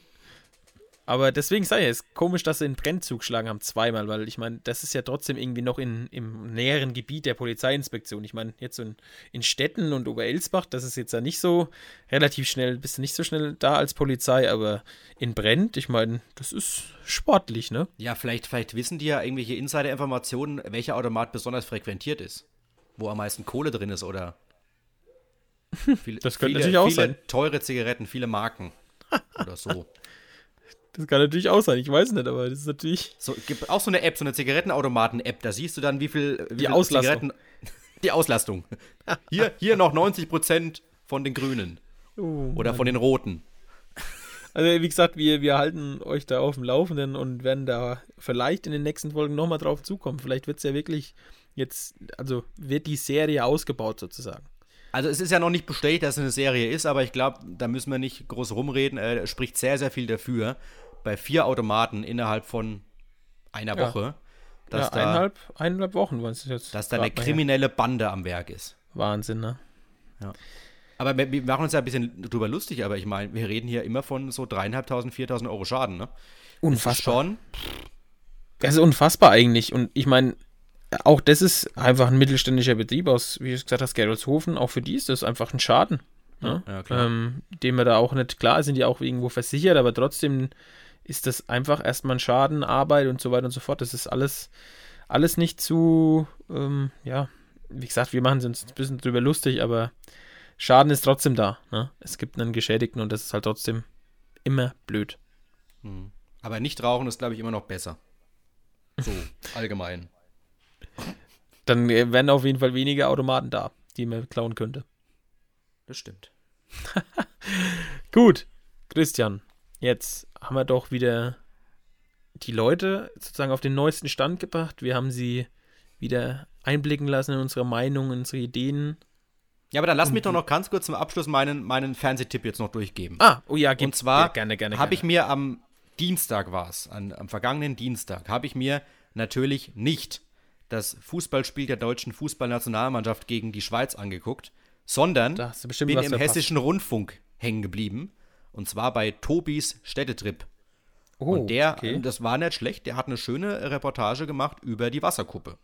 Aber deswegen sei es komisch, dass sie einen Brennzug geschlagen haben, zweimal, weil ich meine, das ist ja trotzdem irgendwie noch in, im näheren Gebiet der Polizeiinspektion. Ich meine, jetzt so in, in Städten und Oberelsbach, das ist jetzt ja nicht so relativ schnell, bist du nicht so schnell da als Polizei, aber in Brent, ich meine, das ist sportlich, ne? Ja, vielleicht, vielleicht wissen die ja irgendwelche Insider-Informationen, welcher Automat besonders frequentiert ist. Wo am meisten Kohle drin ist oder. Viele, Das könnte viele, natürlich auch viele sein. teure Zigaretten, viele Marken. oder so. Das kann natürlich auch sein, ich weiß nicht, aber das ist natürlich. So, gibt auch so eine App, so eine Zigarettenautomaten-App, da siehst du dann, wie viel, wie Die viel Auslastung. die Auslastung. Hier, hier noch 90% von den Grünen. Oder von den Roten. Also, wie gesagt, wir, wir halten euch da auf dem Laufenden und werden da vielleicht in den nächsten Folgen nochmal drauf zukommen. Vielleicht wird es ja wirklich jetzt, also wird die Serie ausgebaut sozusagen. Also es ist ja noch nicht bestätigt, dass es eine Serie ist, aber ich glaube, da müssen wir nicht groß rumreden. Äh, Es spricht sehr, sehr viel dafür, bei vier Automaten innerhalb von einer Ja. Woche, dass, ja, da, eineinhalb, eineinhalb Wochen waren es jetzt. dass da eine kriminelle Bande am Werk ist. Wahnsinn, ne? Aber wir wir machen uns ja ein bisschen drüber lustig, aber ich meine, wir reden hier immer von so dreieinhalbtausend, viertausend Euro Schaden, ne? Unfassbar. Schon. Das ist unfassbar eigentlich. Und ich meine, auch das ist einfach ein mittelständischer Betrieb aus, wie du es gesagt hast, Geroldshofen. Auch für die ist das einfach ein Schaden. Ne? Ja, klar. Ähm, den wir da auch nicht, klar sind die auch irgendwo versichert, aber trotzdem ist das einfach erstmal ein Schaden, Arbeit und so weiter und so fort. Das ist alles, alles nicht zu, ähm, ja, wie gesagt, wir machen uns ein bisschen drüber lustig, aber Schaden ist trotzdem da. Ne? Es gibt einen Geschädigten und das ist halt trotzdem immer blöd. Aber nicht rauchen ist, glaube ich, immer noch besser. So, allgemein. Dann äh, wären auf jeden Fall weniger Automaten da, die man klauen könnte. Das stimmt. Gut, Christian, jetzt haben wir doch wieder die Leute sozusagen auf den neuesten Stand gebracht. Wir haben sie wieder einblicken lassen in unsere Meinung, in unsere Ideen. Ja, aber dann lass mich doch noch ganz kurz zum Abschluss meinen, meinen Fernsehtipp jetzt noch durchgeben. Ah, oh ja, Und zwar ja, gerne, gerne. habe ich mir am Dienstag war es, am vergangenen Dienstag, habe ich mir natürlich nicht das Fußballspiel der deutschen Fußballnationalmannschaft gegen die Schweiz angeguckt, sondern bin im verpasst. hessischen Rundfunk hängen geblieben. Und zwar bei Tobis Städtetrip. oh, und der, okay. das war nicht schlecht, der hat eine schöne Reportage gemacht über die Wasserkuppe.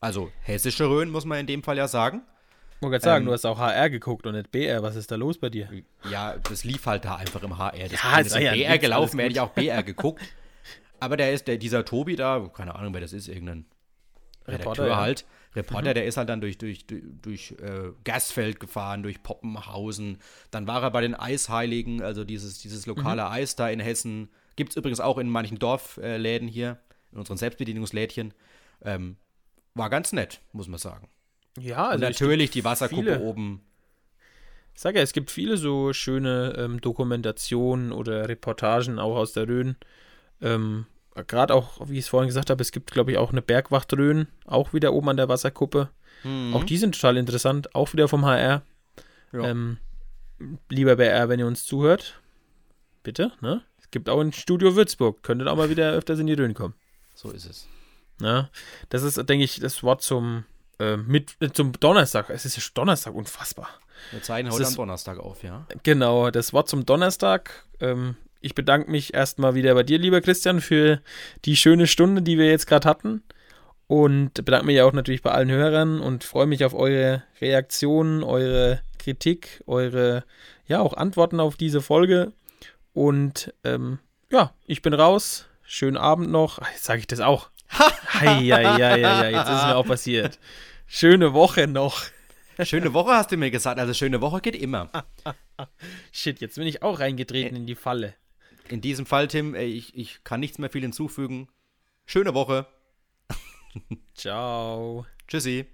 Also hessische Rhön, muss man in dem Fall ja sagen. Ich wollte gerade sagen, ähm, du hast auch HR geguckt und nicht BR. Was ist da los bei dir? Ja, das lief halt da einfach im HR. Das Ja, ist ja BR gelaufen, hätte ich auch BR geguckt. Aber der ist, der, dieser Tobi da, keine Ahnung, wer das ist, irgendein Redakteur Reporter, ja. Mhm. Reporter, der ist halt dann durch, durch, durch, durch äh, Gasfeld gefahren, durch Poppenhausen. Dann war er bei den Eisheiligen, also dieses, dieses lokale Mhm. Eis da in Hessen. Gibt es übrigens auch in manchen Dorfläden hier, in unseren Selbstbedienungslädchen. Ähm, war ganz nett, muss man sagen. Ja, also ich- natürlich die Wasserkuppe viele- oben. Ich sage ja, es gibt viele so schöne ähm, Dokumentationen oder Reportagen auch aus der Rhön. Ähm, Gerade auch, wie ich es vorhin gesagt habe, es gibt, glaube ich, auch eine Bergwacht Rhön, auch wieder oben an der Wasserkuppe. Mhm. Auch die sind total interessant, auch wieder vom HR. Ja. Ähm, lieber BR, wenn ihr uns zuhört, bitte, ne? Es gibt auch ein Studio Würzburg, könntet auch mal wieder öfters in die Rhön kommen. So ist es. Ne? Das ist, denke ich, das Wort zum, äh, mit, äh, zum Donnerstag. Es ist ja Donnerstag, unfassbar. Wir zeigen heute am Donnerstag auf, ja. Genau, das Wort zum Donnerstag. Ähm, ich bedanke mich erstmal wieder bei dir, lieber Christian, für die schöne Stunde, die wir jetzt gerade hatten. Und bedanke mich auch natürlich bei allen Hörern und freue mich auf eure Reaktionen, eure Kritik, eure, ja, auch Antworten auf diese Folge. Und ähm, ja, ich bin raus. Schönen Abend noch. Ach, Jetzt sage ich das auch. Hei, ja, ja, ja, ja, jetzt ist es mir auch passiert. Schöne Woche noch. Schöne Woche hast du mir gesagt. Also schöne Woche geht immer. Shit, jetzt bin ich auch reingetreten in die Falle. In diesem Fall, Tim, ich, ich kann nichts mehr viel hinzufügen. Schöne Woche. Ciao. Tschüssi.